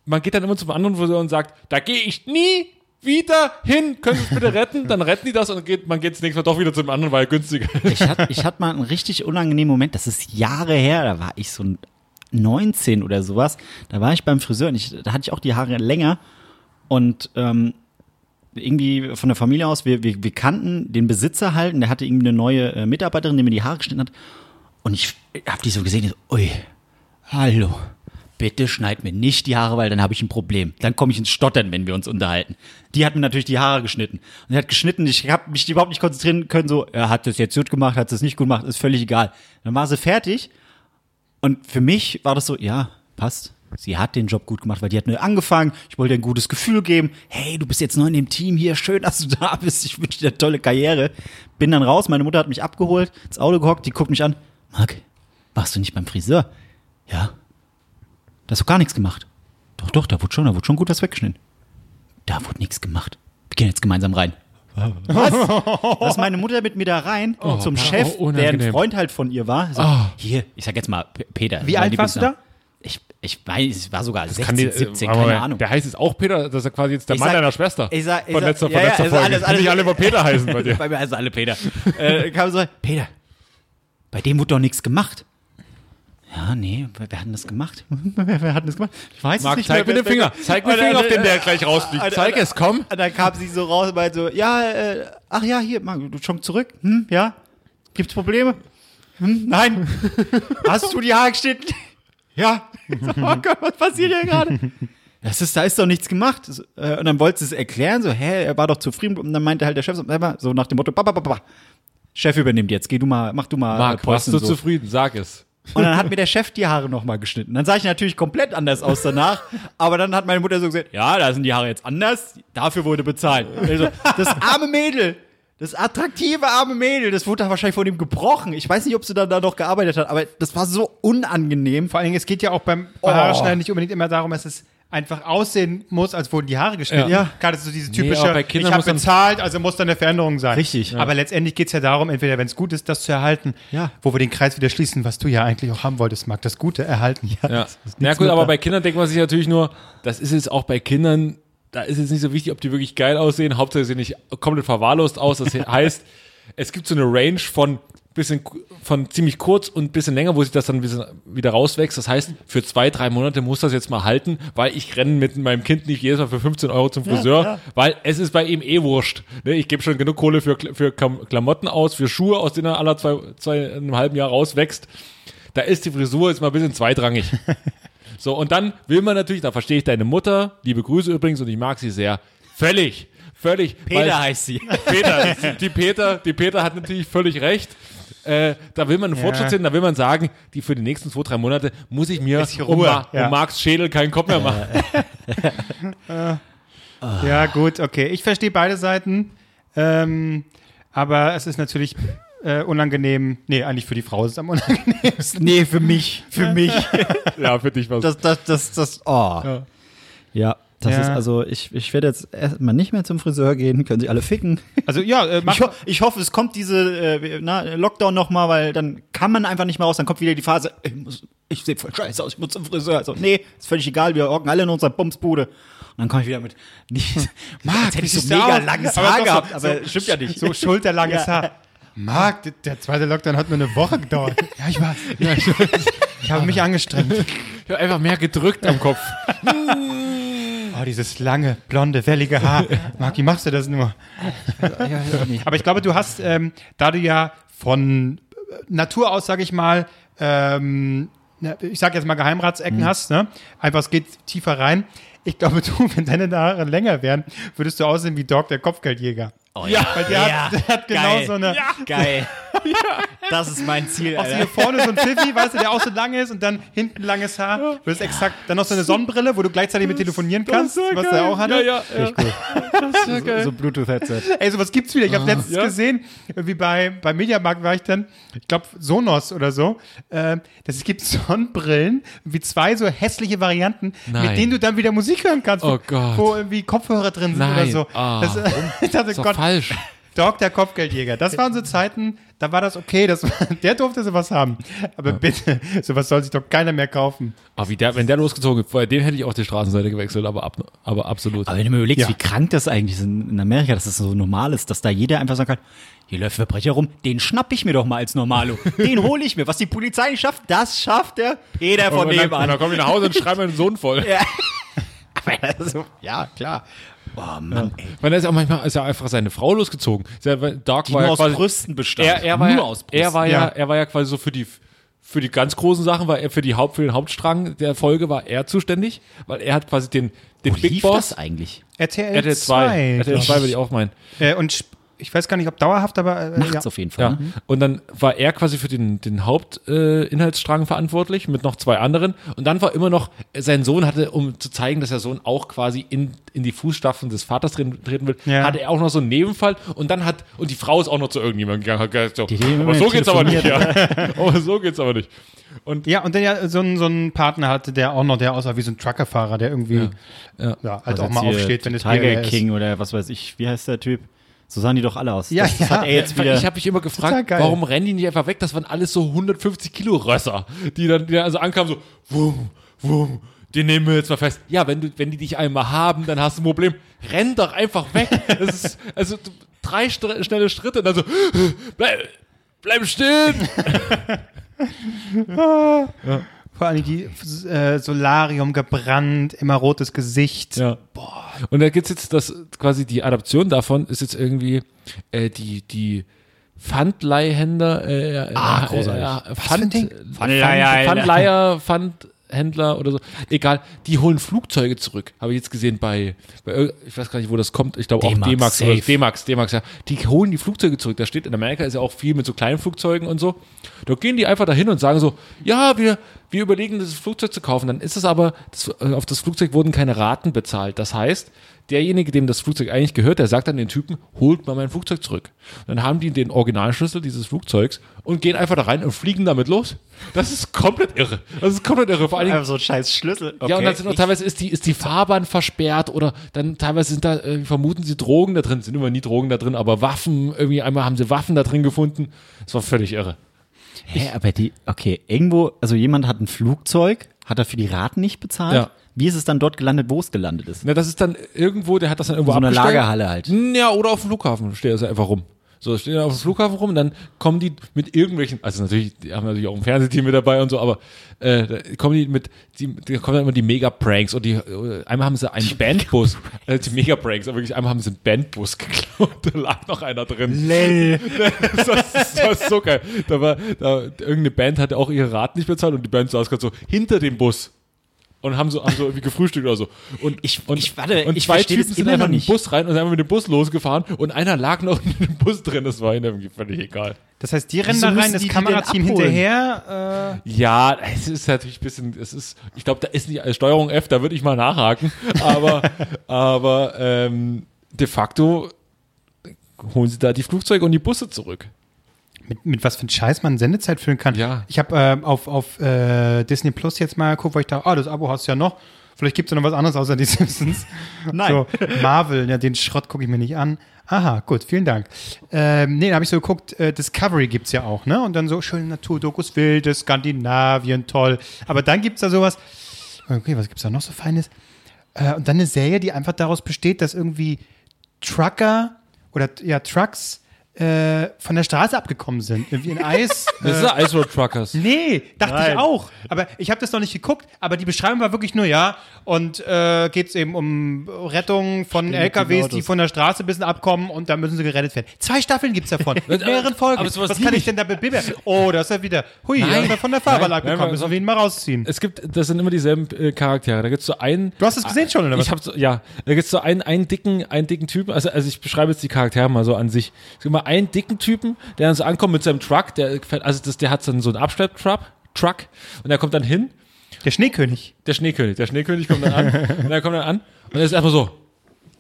man geht dann immer zum anderen Friseur und sagt, da gehe ich nie wieder hin, können Sie es bitte retten? Dann retten die das und geht, man geht das nächste Mal doch wieder zum anderen, weil er günstiger. Ich hatte ich hatte mal einen richtig unangenehmen Moment, das ist Jahre her, da war ich so 19 oder sowas. Da war ich beim Friseur und ich, da hatte ich auch die Haare länger und ähm, irgendwie von der Familie aus, wir, wir, wir kannten den Besitzer halt und der hatte irgendwie eine neue äh, Mitarbeiterin, die mir die Haare geschnitten hat. Und ich habe die so gesehen, so, ui, hallo, bitte schneid mir nicht die Haare, weil dann habe ich ein Problem. Dann komme ich ins Stottern, wenn wir uns unterhalten. Die hat mir natürlich die Haare geschnitten. Und er hat geschnitten, ich habe mich überhaupt nicht konzentrieren können, so, er hat das jetzt gut gemacht, hat das nicht gut gemacht, ist völlig egal. Dann war sie fertig und für mich war das so, ja, passt. Sie hat den Job gut gemacht, weil die hat neu angefangen. Ich wollte ihr ein gutes Gefühl geben. Hey, du bist jetzt neu in dem Team hier. Schön, dass du da bist. Ich wünsche dir eine tolle Karriere. Bin dann raus. Meine Mutter hat mich abgeholt, ins Auto gehockt. Die guckt mich an. Marc, warst du nicht beim Friseur? Ja. Da hast du gar nichts gemacht. Doch, doch, da wurde schon, da wurde schon gut was weggeschnitten. Da wurde nichts gemacht. Wir gehen jetzt gemeinsam rein. Was? Da ist meine Mutter mit mir da rein zum Chef, oh, der ein. Freund halt von ihr war. So, Hier, ich sag jetzt mal, P- Peter. Wie alt warst du da? Ich, ich weiß, es war sogar 16, die- 17, äh, keine Moment, Ahnung. Der heißt jetzt auch Peter, das ist ja quasi jetzt der Ich Mann sag- deiner Schwester. ich sag- ich von letzter, ja, von ja, letzter ist Folge. alles- alles- Nicht alle immer Peter heißen bei dir. Bei mir heißen alle Peter. äh, kam so, Peter, bei dem wurde doch nichts gemacht. Ja, nee, wer, hat denn das gemacht? wer, wer hat denn das gemacht? Ich weiß Marc, es nicht zeig mir den Finger. Zeig mir den Finger, auf den der gleich rausfliegt. Zeig es, komm. Und dann kam sie so raus und meinte so, ja, äh, ach ja, hier, Marc, du schon zurück? Hm, ja? Gibt's Probleme? Hm, nein. Hast du die Haare geschnitten? ja. So, oh Gott, was passiert hier gerade? Das ist, da ist doch nichts gemacht. So, äh, Und dann wollte sie es erklären, so, hä, er war doch zufrieden. Und dann meinte halt der Chef so, so nach dem Motto, ba, ba, ba, ba. Chef übernimmt jetzt, geh du mal, mach du mal Marc, äh, warst du so. zufrieden? Sag es. Und dann hat mir der Chef die Haare nochmal geschnitten. Dann sah ich natürlich komplett anders aus danach. Aber dann hat meine Mutter so gesagt, ja, da sind die Haare jetzt anders. Dafür wurde bezahlt. Also, das arme Mädel, das attraktive arme Mädel, das wurde da wahrscheinlich von ihm gebrochen. Ich weiß nicht, ob sie dann da noch gearbeitet hat, aber das war so unangenehm. Vor allen Dingen, es geht ja auch beim Oh. Haarschneiden nicht unbedingt immer darum, dass es einfach aussehen muss, als wurden die Haare geschnitten. Ja. Gerade so diese Nee, typische, Kindern ich habe muss man- bezahlt, also muss da eine Veränderung sein. Richtig. Aber letztendlich geht es ja darum, entweder wenn es gut ist, das zu erhalten, Ja. wo wir den Kreis wieder schließen, was du ja eigentlich auch haben wolltest, Marc, das Gute erhalten. Ja, ja gut, aber bei Kindern denkt man sich natürlich nur, das ist jetzt auch bei Kindern, da ist jetzt nicht so wichtig, ob die wirklich geil aussehen, Hauptsache sie sehen nicht komplett verwahrlost aus. Das heißt, es gibt so eine Range von bisschen von ziemlich kurz und bisschen länger, wo sich das dann wieder rauswächst. Das heißt, für zwei, drei Monate muss das jetzt mal halten, weil ich renne mit meinem Kind nicht jedes Mal für 15 Euro zum Friseur, weil es ist bei ihm eh wurscht. Ne? Ich gebe schon genug Kohle für, für Klamotten aus, für Schuhe, aus denen er aller zwei, zwei, einem halben Jahr rauswächst. Da ist die Frisur jetzt mal ein bisschen zweitrangig. So, und dann will man natürlich, da verstehe ich deine Mutter, liebe Grüße übrigens, und ich mag sie sehr, völlig, völlig. Peter heißt sie. Peter, die Peter, die Peter hat natürlich völlig recht. Äh, da will man einen Fortschritt sehen, da will man sagen, die für die nächsten zwei, drei Monate muss ich mir um, Ma ja. um Marks Schädel keinen Kopf mehr machen. Ja, gut, okay. Ich verstehe beide Seiten. Ähm, aber es ist natürlich äh, unangenehm. Nee, eigentlich für die Frau ist es am unangenehmsten. Nee, für mich. Für mich. Ja, für dich was. Das, das, das, das, oh. Ja. Das Ja. ist also, ich, ich werde jetzt erstmal nicht mehr zum Friseur gehen, können sie alle ficken. Also ja, äh, Ich, ho ich hoffe, es kommt diese äh, na, Lockdown nochmal, weil dann kann man einfach nicht mehr raus, dann kommt wieder die Phase, ich, muss- ich sehe voll scheiße aus, ich muss zum Friseur. Also, nee, ist völlig egal, wir hocken alle in unserer Bumsbude. Und dann komme ich wieder mit, nicht, Marc, hätte ich so mega aus. langes Aber Haar so- gehabt, aber so- stimmt ja nicht. so schulterlanges Haar. Marc, der, zweite Lockdown hat nur eine Woche gedauert. Ja, ich weiß. Ja, ich, weiß. ich habe mich angestrengt. Ich habe einfach mehr gedrückt am Kopf. Oh, dieses lange, blonde, wellige Haar. Marc, wie machst du das nur? Aber ich glaube, du hast, ähm, da du ja von äh, Natur aus, sage ich mal, ähm, ich sag jetzt mal Geheimratsecken hast, ne? Einfach, es geht tiefer rein. Ich glaube, du, wenn deine Haare länger wären, würdest du aussehen wie Dog, der Kopfgeldjäger. Oh, ja. Weil der, hat, der hat genau Geil. so eine, Geil. Das ist mein Ziel, auch so hier vorne so ein Pfiffi, weißt du, der auch so lang ist und dann hinten langes Haar. Du hast exakt, dann noch so eine Sonnenbrille, wo du gleichzeitig mit telefonieren kannst, was der auch hatte. Ja, ja, ja. Das ist ja geil. So Bluetooth-Headset. Ey, sowas gibt's wieder. Ich habe letztens Ja. gesehen, wie bei, bei Mediamarkt war ich dann, ich glaube Sonos oder so, äh, dass es gibt Sonnenbrillen, wie zwei so hässliche Varianten, Nein. mit denen du dann wieder Musik hören kannst, wo, Oh Gott. wo irgendwie Kopfhörer drin sind oder Nein. so. Ah, das, ich dachte, Ist doch Gott, falsch. Dog, der Kopfgeldjäger. Das waren so Zeiten, da war das okay, das, der durfte sowas haben. Aber bitte, sowas soll sich doch keiner mehr kaufen. Aber wie der, wenn der losgezogen ist, bei dem hätte ich auch die Straßenseite gewechselt, aber, ab, aber absolut. Aber wenn du mir überlegst, Ja. wie krank das eigentlich ist in Amerika, dass das so normal ist, dass da jeder einfach sagen kann, hier läuft Verbrecher rum, den schnapp ich mir doch mal als Normalo. Den hole ich mir. Was die Polizei nicht schafft, das schafft der Peter von und, dann, und dann komme ich nach Hause und schreibe meinen Sohn voll. Also, ja, klar. Oh Mann, ey. Weil er ist auch manchmal ist ja einfach seine Frau losgezogen. Dark Die war nur ja aus quasi, Brüsten bestand. er, er war, nur ja, aus Brüsten. er war ja, Ja. er war ja quasi so für die für die ganz großen Sachen war er für die Haupt für den Hauptstrang der Folge war er zuständig, weil er hat quasi den den Wo Big lief Boss das eigentlich? RTL, RTL 2, RTL glaub 2 ich. würde ich auch meinen. Äh, und ich weiß gar nicht, ob dauerhaft, aber äh, Nachts ja. auf jeden Fall. Ja. Ne? Und dann war er quasi für den, den Hauptinhaltsstrang äh, verantwortlich mit noch zwei anderen. Und dann war immer noch, sein Sohn hatte, um zu zeigen, dass der Sohn auch quasi in, in die Fußstapfen des Vaters treten, treten will, Ja. hatte er auch noch so einen Nebenfall. Und dann hat, und die Frau ist auch noch zu irgendjemandem gegangen, hat gesagt, so, Die aber so geht's aber nicht, ja. aber so geht's aber nicht. Und Ja, und dann ja so einen, so einen Partner hatte, der auch noch, der aussah wie so ein Truckerfahrer, der irgendwie Ja. ja, halt Also auch mal aufsteht, wenn es Tiger BRR ist. King oder was weiß ich, wie heißt der Typ? So sahen die doch alle aus. Ja, das, das ja. hat er jetzt wieder. ich habe mich immer gefragt, warum rennen die nicht einfach weg? Das waren alles so 150 Kilo Rösser, die dann, die dann also ankamen so, wum, wum, die nehmen wir jetzt mal fest. Ja, wenn du, wenn die dich einmal haben, dann hast du ein Problem. Renn doch einfach weg. Das ist, also drei str schnelle Schritte und dann so, bleib, bleib stehen. Vor allem die äh, Solarium gebrannt, immer rotes Gesicht. Ja. Und da gibt's jetzt das, quasi die Adaption davon ist jetzt irgendwie äh, die, die Pfandleihhändler, äh, Ah, äh, großartig. äh, Pfand, Ding? Pfandleiher. Pfandleiher, Pfandhändler oder so. Egal, die holen Flugzeuge zurück. Habe ich jetzt gesehen bei, bei ich weiß gar nicht, wo das kommt. Ich glaube auch D-Max, D-Max oder. D-Max, D-Max, ja. Die holen die Flugzeuge zurück. Da steht in Amerika ist ja auch viel mit so kleinen Flugzeugen und so. Da gehen die einfach dahin und sagen so, ja, wir, wir überlegen, das Flugzeug zu kaufen. Dann ist es aber, das, äh, auf das Flugzeug wurden keine Raten bezahlt. Das heißt, derjenige, dem das Flugzeug eigentlich gehört, der sagt dann den Typen, holt mal mein Flugzeug zurück. Dann haben die den Originalschlüssel dieses Flugzeugs und gehen einfach da rein und fliegen damit los. Das ist komplett irre. Das ist komplett irre. Vor Dingen, so ein scheiß Schlüssel. Okay. ja, und dann sind auch teilweise ist die, ist die Fahrbahn versperrt oder dann teilweise sind da, äh, vermuten sie Drogen da drin, sind immer nie Drogen da drin, aber Waffen, irgendwie einmal haben sie Waffen da drin gefunden. Das war völlig irre. Hä, aber die, okay, irgendwo, also jemand hat ein Flugzeug, hat dafür die Raten nicht bezahlt. Ja. Wie ist es dann dort gelandet, wo es gelandet ist? Na, das ist dann irgendwo, der hat das dann irgendwo So eine abgestellt. Lagerhalle halt. Ja, oder auf dem Flughafen steht das einfach rum. So, stehen dann auf dem Flughafen rum und dann kommen die mit irgendwelchen, also natürlich, die haben natürlich auch ein Fernsehteam mit dabei und so, aber äh, da kommen die mit, die, da kommen dann immer die Mega-Pranks und die, äh, einmal haben sie einen Bandbus, äh, die Mega-Pranks, aber wirklich einmal haben sie einen Bandbus geklaut, da lag noch einer drin. Lell. Das war, das war so geil. Da war, da, irgendeine Band hatte auch ihre Raten nicht bezahlt und die Band saß gerade so hinter dem Bus. Und haben so, haben so irgendwie gefrühstückt oder so. Und Ich- und, ich- warte, und ich zwei Typen das sind einfach in den nicht. Bus rein und sind einfach mit dem Bus losgefahren und einer lag noch in dem Bus drin. Das war ihnen irgendwie völlig egal. Das heißt, die rennen da rein, das Kamerateam hinterher. Äh, Ja, es ist natürlich ein bisschen, es ist, ich glaube, da ist nicht äh, Steuerung F, da würde ich mal nachhaken. Aber, aber ähm, de facto holen sie da die Flugzeuge und die Busse zurück. Mit, mit was für ein Scheiß man Sendezeit füllen kann. Ja. Ich habe äh, auf, auf äh, Disney Plus jetzt mal geguckt, weil ich dachte, ah, das Abo hast du ja noch. Vielleicht gibt es ja noch was anderes außer die Simpsons. Nein. So, Marvel, ja, den Schrott gucke ich mir nicht an. Aha, gut, vielen Dank. Ähm, nee, da habe ich so geguckt, äh, Discovery gibt's ja auch, ne? Und dann so schöne Naturdokus, Wildes, Skandinavien, toll. Aber dann gibt's da sowas, okay, was gibt's da noch so Feines? Äh, und dann eine Serie, die einfach daraus besteht, dass irgendwie Trucker oder ja, Trucks äh, von der Straße abgekommen sind. Irgendwie in Eis. Das ist Ice Road Truckers. Nee, dachte Nein. ich auch. Aber ich habe das noch nicht geguckt. Aber die Beschreibung war wirklich nur, ja. Und äh, geht es eben um Rettung von LKWs, die Autos. von der Straße ein bisschen abkommen und da müssen sie gerettet werden. Zwei Staffeln gibt's davon. Mit mehreren Folgen. aber sowas Was kann ich denn da bebimmern? Oh, das ist ja wieder. Hui, Nein. da ist er von der Fahrbahn Nein, abgekommen. nein, Müssen wir ihn mal rausziehen. Es gibt, das sind immer dieselben äh, Charaktere. Da gibt's so einen. Du hast es gesehen schon, oder was? Ich habe so, ja, da gibt's so einen, einen dicken, einen dicken Typen. Also, also ich beschreibe jetzt die Charaktere mal so an sich. Es gibt immer einen dicken Typen, der dann so ankommt mit seinem Truck. Der, fährt- also das, der hat dann so einen Abschlepptruck, Truck, und der kommt dann hin. Der Schneekönig. Der Schneekönig, der Schneekönig kommt dann an. und er kommt dann an und er ist erstmal so.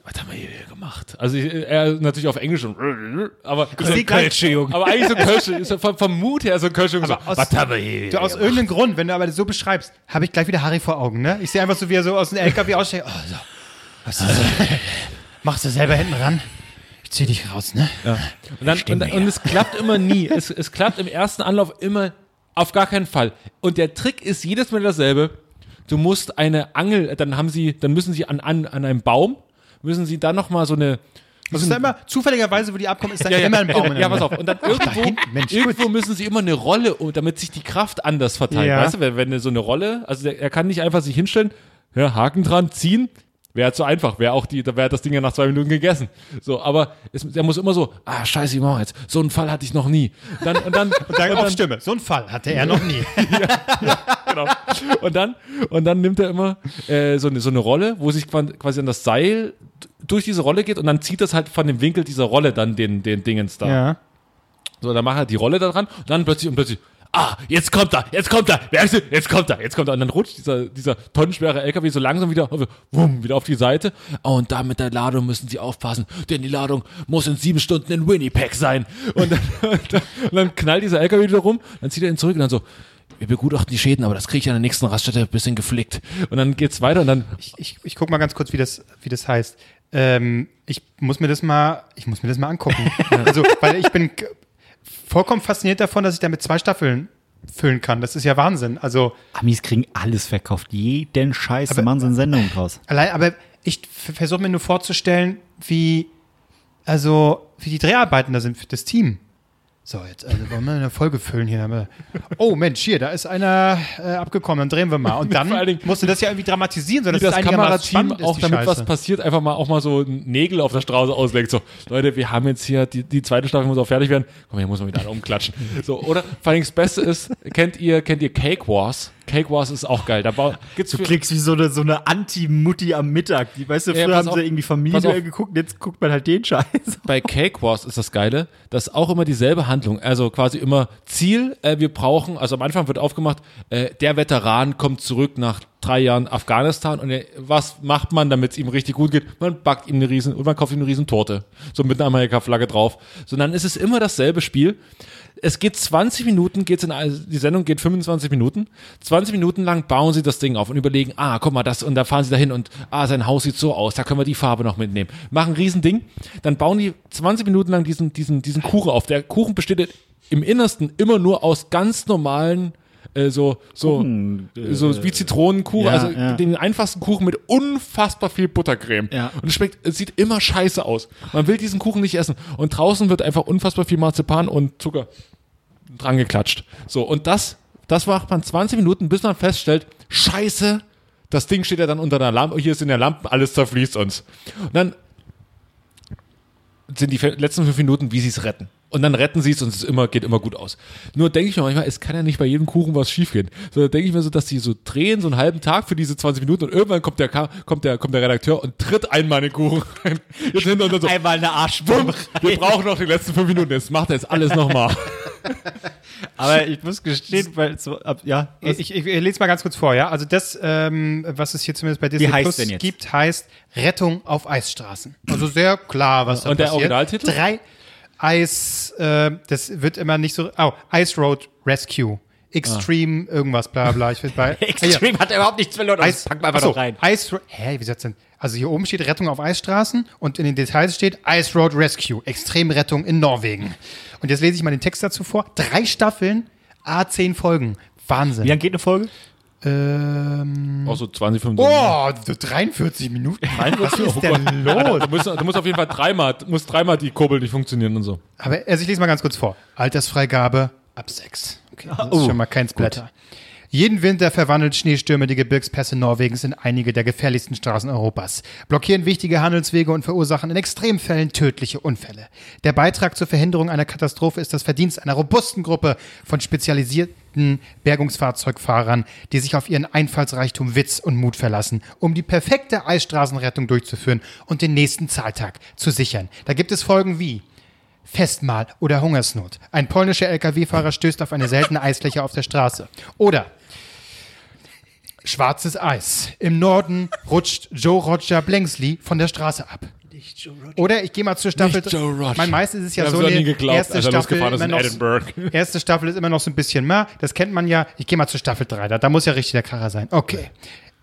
Was haben wir hier gemacht? Also ich, er natürlich auf Englisch und aber so Sie Kölsche, Junge. aber eigentlich so Kölsche, ist vom, vom Mut her so Kölsche so. aus- Was haben wir hier? Du, aus irgendeinem Grund, wenn du aber das so beschreibst, habe ich gleich wieder Harry vor Augen, ne? Ich sehe einfach so, wie er so aus dem LKW aussteigt. Oh, so. Was ist das? Machst du selber hinten ran? Ich zieh dich raus, ne? Und, dann, und, und es klappt immer nie. Es, es klappt im ersten Anlauf immer auf gar keinen Fall. Und der Trick ist jedes Mal dasselbe. Du musst eine Angel, dann haben sie, dann müssen sie an, an, an einem Baum, müssen sie dann nochmal so eine, Das ist ja immer, zufälligerweise, wo die abkommen, ist dann immer ein Baum. Ja, pass auf. Und dann irgendwo, hinten, Mensch, irgendwo müssen sie immer eine Rolle, um- damit sich die Kraft anders verteilt. Ja. Weißt du, wenn, wenn so eine Rolle, also der, er kann nicht einfach sich hinstellen, ja, Haken dran, ziehen, wäre zu einfach, wäre auch die, da wäre das Ding ja nach zwei Minuten gegessen. So, aber es, er muss immer so, ah, scheiße, ich mach jetzt. So einen Fall hatte ich noch nie. Dann, und dann, Und dann auf Stimme. So einen Fall hatte er noch nie. genau. Und dann, und dann nimmt er immer äh, so, eine, so eine Rolle, wo sich quasi an das Seil durch diese Rolle geht und dann zieht das halt von dem Winkel dieser Rolle dann den, den Dingens da. Ja. So, dann macht er die Rolle da dran und dann plötzlich und plötzlich, ah, jetzt kommt er, jetzt kommt er, wer ist denn? Jetzt kommt er, jetzt kommt er. Und dann rutscht dieser, dieser tonnenschwere LKW so langsam wieder, wumm, wieder auf die Seite. Und da mit der Ladung müssen sie aufpassen, denn die Ladung muss in sieben Stunden in Winnipeg sein. Und dann, und dann, und dann knallt dieser LKW wieder rum, dann zieht er ihn zurück und dann so, wir begutachten die Schäden, aber das kriege ich an der nächsten Raststätte ein bisschen geflickt. Und dann geht's weiter und dann, Ich, ich, ich guck mal ganz kurz, wie das, wie das heißt. Ähm, ich muss mir das mal, ich muss mir das mal angucken. Also, weil ich bin vollkommen fasziniert davon, dass ich damit zwei Staffeln füllen kann. Das ist ja Wahnsinn. Also, Amis kriegen alles verkauft. Jeden Scheiß. Aber- machen sie eine Sendung draus. allein, aber ich versuche mir nur vorzustellen, wie, also, wie die Dreharbeiten da sind für das Team. So, jetzt also wollen wir eine Folge füllen hier. Oh Mensch, hier, da ist einer äh, abgekommen, dann drehen wir mal. Und dann Dingen- musst du das ja irgendwie dramatisieren, wie sodass das Kamerateam auch ist, damit was Scheiße. passiert, einfach mal auch mal so Nägel auf der Straße auslegt. So, Leute, wir haben jetzt hier, die, die zweite Staffel muss auch fertig werden. Komm, hier muss man wieder alle umklatschen. So, oder vor allem das Beste ist, kennt ihr, kennt ihr Cake Wars? Cake Wars ist auch geil. Da gibt's Du klickst wie so eine, so eine Anti-Mutti am Mittag. Die, weißt du, Ja, früher pass haben auf. sie irgendwie Familie geguckt, jetzt guckt man halt den Scheiß. bei Cake Wars ist das Geile, dass auch immer dieselbe Handlung, also quasi immer Ziel, äh, wir brauchen, also am Anfang wird aufgemacht, äh, der Veteran kommt zurück nach drei Jahren Afghanistan und was macht man, damit es ihm richtig gut geht? Man backt ihm eine riesen, und man kauft ihm eine riesen Torte, so mit einer Amerika-Flagge drauf. So, dann ist es immer dasselbe Spiel. Es geht 20 Minuten, geht's in, die Sendung geht 25 Minuten. 20 Minuten lang bauen sie das Ding auf und überlegen, ah, guck mal, das, und da fahren sie dahin und, ah, sein Haus sieht so aus, da können wir die Farbe noch mitnehmen. Machen ein Riesending. Dann bauen die 20 Minuten lang diesen, diesen, diesen Kuchen auf. Der Kuchen besteht im Innersten immer nur aus ganz normalen, äh, so, so, so wie Zitronenkuchen, ja, also ja. den einfachsten Kuchen mit unfassbar viel Buttercreme. Ja. Und es schmeckt, es sieht immer scheiße aus. Man will diesen Kuchen nicht essen. Und draußen wird einfach unfassbar viel Marzipan und Zucker dran geklatscht. So, und das, das macht man 20 Minuten, bis man feststellt, scheiße, das Ding steht ja dann unter der Lampe, hier sind ja Lampen, alles zerfließt uns. Und dann sind die letzten fünf Minuten, wie sie es retten. Und dann retten sie es und es immer, geht immer gut aus. Nur denke ich mir manchmal, es kann ja nicht bei jedem Kuchen was schiefgehen. So da denke ich mir so, dass die so drehen, so einen halben Tag für diese 20 Minuten und irgendwann kommt der, kommt der, kommt der Redakteur und tritt einmal in den Kuchen rein. Jetzt hinter und dann so, Einmal eine Arschbombe. wir brauchen noch die letzten fünf Minuten, jetzt macht er jetzt alles nochmal. Aber ich muss gestehen, weil so, ab, ja. Ich, ich, ich lese mal ganz kurz vor, ja. Also das, ähm, was es hier zumindest bei Disney heißt Plus denn jetzt? gibt, heißt Rettung auf Eisstraßen. Also sehr klar, was da Und der passiert. Originaltitel? Drei Eis, äh, das wird immer nicht so. Oh, Ice Road Rescue. Extreme, irgendwas, bla bla. Ich will bei. Extreme hat überhaupt nichts verloren. Eis, packen wir einfach achso, noch rein. Ice, hä, wie soll's denn? Also hier oben steht Rettung auf Eisstraßen und in den Details steht Ice Road Rescue, Extremrettung in Norwegen. Und jetzt lese ich mal den Text dazu vor. Drei Staffeln, A10 Folgen. Wahnsinn. Wie lange geht eine Folge? Ähm, Auch so 20, 25 oh, so 43 Minuten. Was ist denn los? Du musst, du musst auf jeden Fall dreimal, musst dreimal die Kurbel nicht funktionieren und so. Aber also ich lese mal ganz kurz vor. Altersfreigabe ab 6. Okay, das Oh, ist schon mal kein Splatter. Jeden Winter verwandelt Schneestürme die Gebirgspässe Norwegens in einige der gefährlichsten Straßen Europas, blockieren wichtige Handelswege und verursachen in Extremfällen tödliche Unfälle. Der Beitrag zur Verhinderung einer Katastrophe ist das Verdienst einer robusten Gruppe von spezialisierten Bergungsfahrzeugfahrern, die sich auf ihren Einfallsreichtum, Witz und Mut verlassen, um die perfekte Eisstraßenrettung durchzuführen und den nächsten Zahltag zu sichern. Da gibt es Folgen wie Festmahl oder Hungersnot. Ein polnischer Lkw-Fahrer stößt auf eine seltene Eisfläche auf der Straße. Oder schwarzes Eis. Im Norden rutscht Joe Roger Blengsley von der Straße ab. Oder ich gehe mal zur Staffel. Nicht Joe Roger. Mein meistens ist es ja Wir so eine nie geglaubt, erste er Staffel losgefahren ist immer in noch, Edinburgh. erste Staffel ist immer noch so ein bisschen mehr. Das kennt man ja. Ich gehe mal zur Staffel 3. Da, da muss ja richtig der Kracher sein. Okay.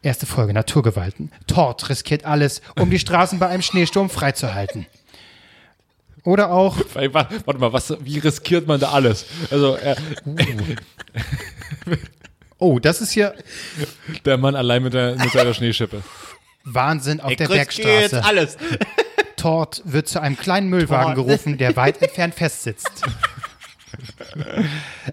Erste Folge, Naturgewalten. Tort riskiert alles, um die Straßen bei einem Schneesturm freizuhalten. Oder auch Warte mal, was, wie riskiert man da alles? Also, äh, Oh, das ist hier der Mann allein mit, der, mit seiner Schneeschippe. Wahnsinn auf der riskiere jetzt Bergstraße. alles. Tort wird zu einem kleinen Müllwagen Tort. gerufen, der weit entfernt festsitzt.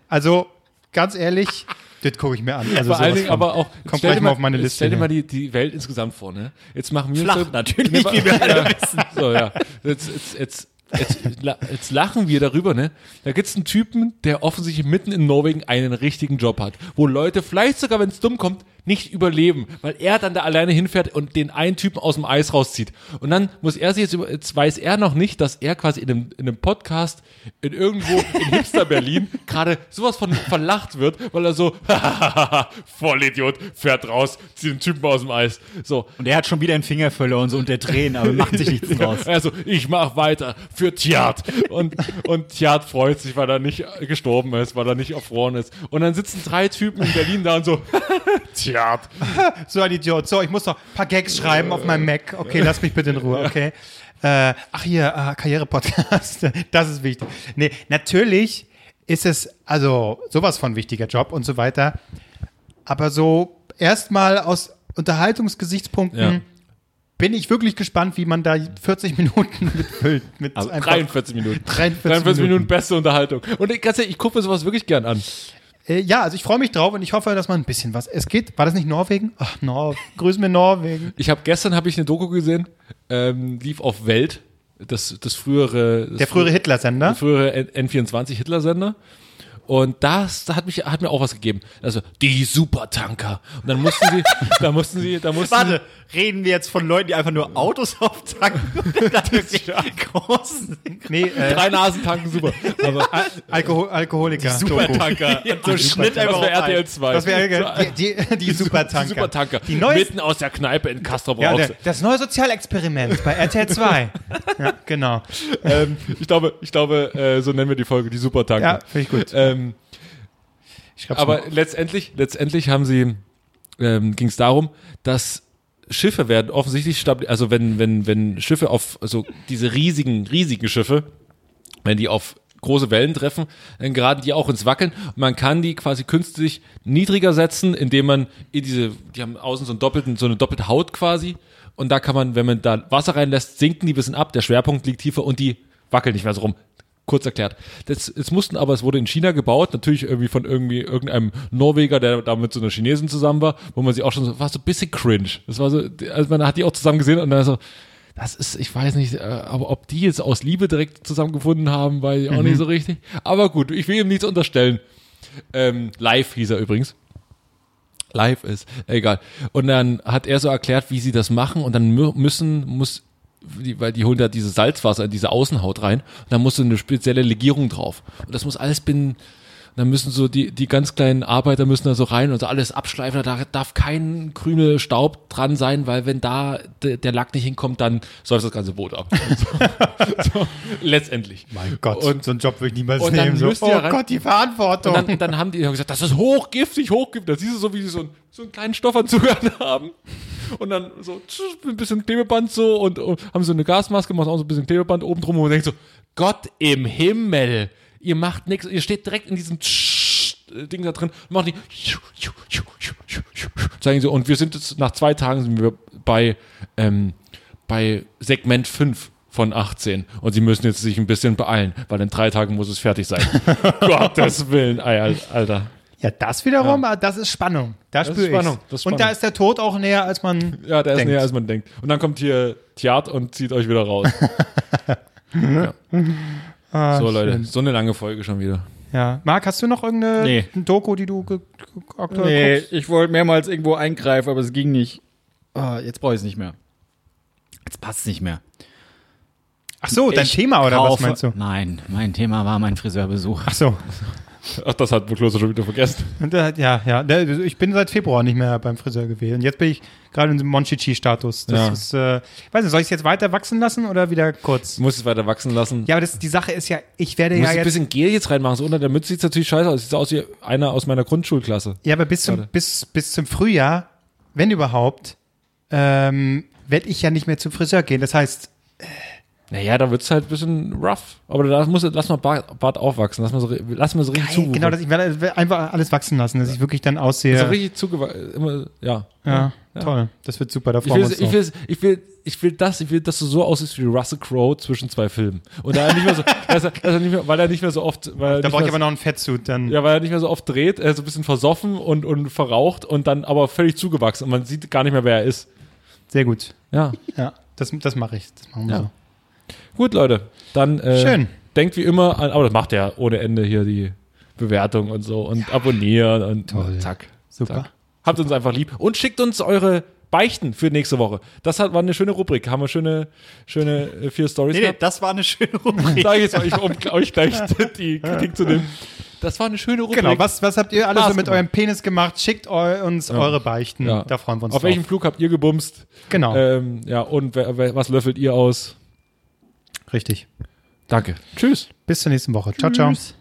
Also, ganz ehrlich, das gucke ich mir an. Also Vor allen Dingen aber auch, Kommt stell gleich dir mal auf meine Liste Stell dir mal die, die Welt insgesamt vor, ne? Jetzt machen wir Flach uns so- natürlich, wie wir alle wissen. So, ja. Jetzt, jetzt, jetzt, jetzt, jetzt lachen wir darüber, ne? Da gibt's einen Typen, der offensichtlich mitten in Norwegen einen richtigen Job hat, wo Leute vielleicht sogar, wenn es dumm kommt, nicht überleben, weil er dann da alleine hinfährt und den einen Typen aus dem Eis rauszieht. Und dann muss er sich jetzt, über, jetzt weiß er noch nicht, dass er quasi in einem, in einem Podcast in irgendwo in Hipster Berlin gerade sowas von verlacht wird, weil er so, Vollidiot, fährt raus, zieht den Typen aus dem Eis. So, Und er hat schon wieder einen Finger verloren, so unter Tränen, aber macht sich nichts draus. also, ich mach weiter für Tjad. Und, und Tjad freut sich, weil er nicht gestorben ist, weil er nicht erfroren ist. Und dann sitzen drei Typen in Berlin da und so, Tjad. So ein Idiot. So, ich muss noch ein paar Gags schreiben auf meinem Mac. Okay, lass mich bitte in Ruhe, okay? Äh, ach hier, äh, Karriere-Podcast. Das ist wichtig. Nee, natürlich ist es, also sowas von wichtiger Job und so weiter. Aber so erstmal aus Unterhaltungsgesichtspunkten Ja. bin ich wirklich gespannt, wie man da 40 Minuten mitfüllt. Mit Also einfach 43 Minuten. 43 43 Minuten Minuten. beste Unterhaltung. Und ich, ganz ehrlich, ich gucke mir sowas wirklich gern an. Äh, ja, also ich freue mich drauf und ich hoffe, dass man ein bisschen was. Es geht, war das nicht Norwegen? Ach, Nor grüß mir Norwegen. Ich habe gestern habe ich eine Doku gesehen, ähm, lief auf Welt, das, das frühere, das Der frühere Hitler-Sender. der frühere N- N24 Hitler-Sender. Und das hat mich, hat mir auch was gegeben. Also, die Supertanker. Und dann mussten sie, da mussten sie, da mussten Warte, reden wir jetzt von Leuten, die einfach nur Autos auftanken? das ist ja groß. Nee, äh, drei Nasen tanken super. Aber Alkohol Alkoholiker. Supertanker. so Schnitt das einfach wäre auf RTL ein. 2. Das wäre die, die, die Supertanker. Die Supertanker. Die neue, Mitten aus der Kneipe in Castrop ja, der, das neue Sozialexperiment bei RTL 2. ja, genau. ähm, ich glaube, ich glaube, äh, so nennen wir die Folge, die Supertanker. Ja, finde ich gut. Ähm, Schreib's aber mal. letztendlich, letztendlich haben sie, ähm, ging es darum, dass Schiffe werden offensichtlich stabil, also wenn, wenn, wenn Schiffe auf, also diese riesigen, riesigen Schiffe, wenn die auf große Wellen treffen, dann geraten die auch ins Wackeln. Und man kann die quasi künstlich niedriger setzen, indem man in diese, die haben außen so, einen doppelten, so eine doppelte Haut quasi. Und da kann man, wenn man da Wasser reinlässt, sinken die ein bisschen ab, der Schwerpunkt liegt tiefer und die wackeln nicht mehr so rum. Kurz erklärt. Das, es mussten aber, es wurde in China gebaut, natürlich irgendwie von irgendwie irgendeinem Norweger, der da mit so einer Chinesin zusammen war, wo man sie auch schon so, war so ein bisschen cringe. Das war so, also man hat die auch zusammen gesehen und dann so, das ist, ich weiß nicht, äh, aber ob die jetzt aus Liebe direkt zusammengefunden haben, weiß ich auch nicht so richtig. Aber gut, ich will ihm nichts unterstellen. Ähm, live hieß er übrigens. Live ist, egal. Und dann hat er so erklärt, wie sie das machen und dann mü- müssen, muss, die, weil die holen da diese Salzwasser in diese Außenhaut rein und dann muss so eine spezielle Legierung drauf. Und das muss alles binnen, dann müssen so die, die ganz kleinen Arbeiter müssen da so rein und so alles abschleifen, da darf kein Krümel Staub dran sein, weil wenn da de, der Lack nicht hinkommt, dann säuft das ganze Boot ab. so, so, letztendlich. Mein Gott, Und- so einen Job würde ich niemals und dann nehmen. So, müsst ihr oh rein- Gott, die Verantwortung. Und dann, dann haben die gesagt, das ist hochgiftig, hochgiftig. Da siehst du so, wie sie so, einen- so einen kleinen Stoffanzug haben. Und dann so ein bisschen Klebeband so und, und haben so eine Gasmaske, machen auch so ein bisschen Klebeband oben drum und denkt so, Gott im Himmel, ihr macht nichts, ihr steht direkt in diesem Ding da drin und machen die zeigen sie und wir sind jetzt nach zwei Tagen sind wir bei ähm, bei Segment 5 von 18 und sie müssen jetzt sich ein bisschen beeilen, weil in drei Tagen muss es fertig sein. Gottes Willen, Alter. Ja, das wiederum, ah, das ist Spannung. Da ist spüre ich. Spannung, das ist Und da Spannung. ist der Tod auch näher, als man Ja, der ist denkt. näher, als man denkt. Und dann kommt hier Tiat und zieht euch wieder raus. ja. Ah, So, Leute, schön. so eine lange Folge schon wieder. Ja. Marc, hast du noch irgendeine Nee. Doku, die du aktuell Nee, guckst? ich wollte mehrmals irgendwo eingreifen, aber es ging nicht. Ah, jetzt brauche ich es nicht mehr. Jetzt passt es nicht mehr. Ach so, dein Ich Thema oder was kaufe- meinst du? Nein, mein Thema war mein Friseurbesuch. Ach so. Ach, das hat Klose schon wieder vergessen. Und, äh, Ja, ja. Der- Ich bin seit Februar nicht mehr beim Friseur gewesen. Jetzt bin ich gerade in diesem Monchichi-Status. Das Ja. ist, äh, weiß nicht, soll ich es jetzt weiter wachsen lassen oder wieder kurz? Du musst es weiter wachsen lassen. Ja, aber das, die Sache ist ja, ich werde Du ja musst ein jetzt. bisschen Gel jetzt reinmachen. So unter der Mütze sieht es natürlich scheiße aus. Sieht aus wie einer aus meiner Grundschulklasse. Ja, aber bis zum, bis, bis zum Frühjahr, wenn überhaupt, ähm, werde ich ja nicht mehr zum Friseur gehen. Das heißt, Naja, da wird es halt ein bisschen rough. Aber da muss, lass mal Bart, Bart aufwachsen. Lass mal so, lass mal so richtig zuwuchern. genau, das, ich werde einfach alles wachsen lassen, dass ich wirklich dann aussehe. So richtig zugewachsen. Immer, ja. ja, toll. Das wird super. Da Ich freuen ich, drauf. will, ich, will, ich will das, ich will, dass du so aussiehst wie Russell Crowe zwischen zwei Filmen. Und da er nicht mehr so, dass er, dass er nicht mehr, weil er nicht mehr so oft, weil Da brauche ich aber noch einen Fettsuit dann. ja, weil er nicht mehr so oft dreht, er ist so ein bisschen versoffen und, und verraucht und dann aber völlig zugewachsen und man sieht gar nicht mehr, wer er ist. Sehr gut. Ja. Ja, das, das mache ich. Das machen wir Ja. so. Gut, Leute. Dann äh, Schön. denkt wie immer an, aber das macht er ohne Ende hier die Bewertung und so und abonnieren und Toll. zack. Super. Zack. Habt uns einfach lieb und schickt uns eure Beichten für nächste Woche. Das hat, war eine schöne Rubrik. Haben wir schöne, schöne äh, vier Stories Nee, gehabt. das war eine schöne Rubrik. Sag ich jetzt euch, um euch gleich die Kritik zu nehmen. Das war eine schöne Rubrik. Genau, was, was habt ihr alle Spaß so mit eurem Penis gemacht? Schickt eu uns eure Beichten. Ja. Da freuen wir uns Auf drauf. welchem Flug habt ihr gebumst? Genau, Ähm, ja, und was löffelt ihr aus? Richtig. Danke. Tschüss. Bis zur nächsten Woche. Ciao, ciao. Tschüss.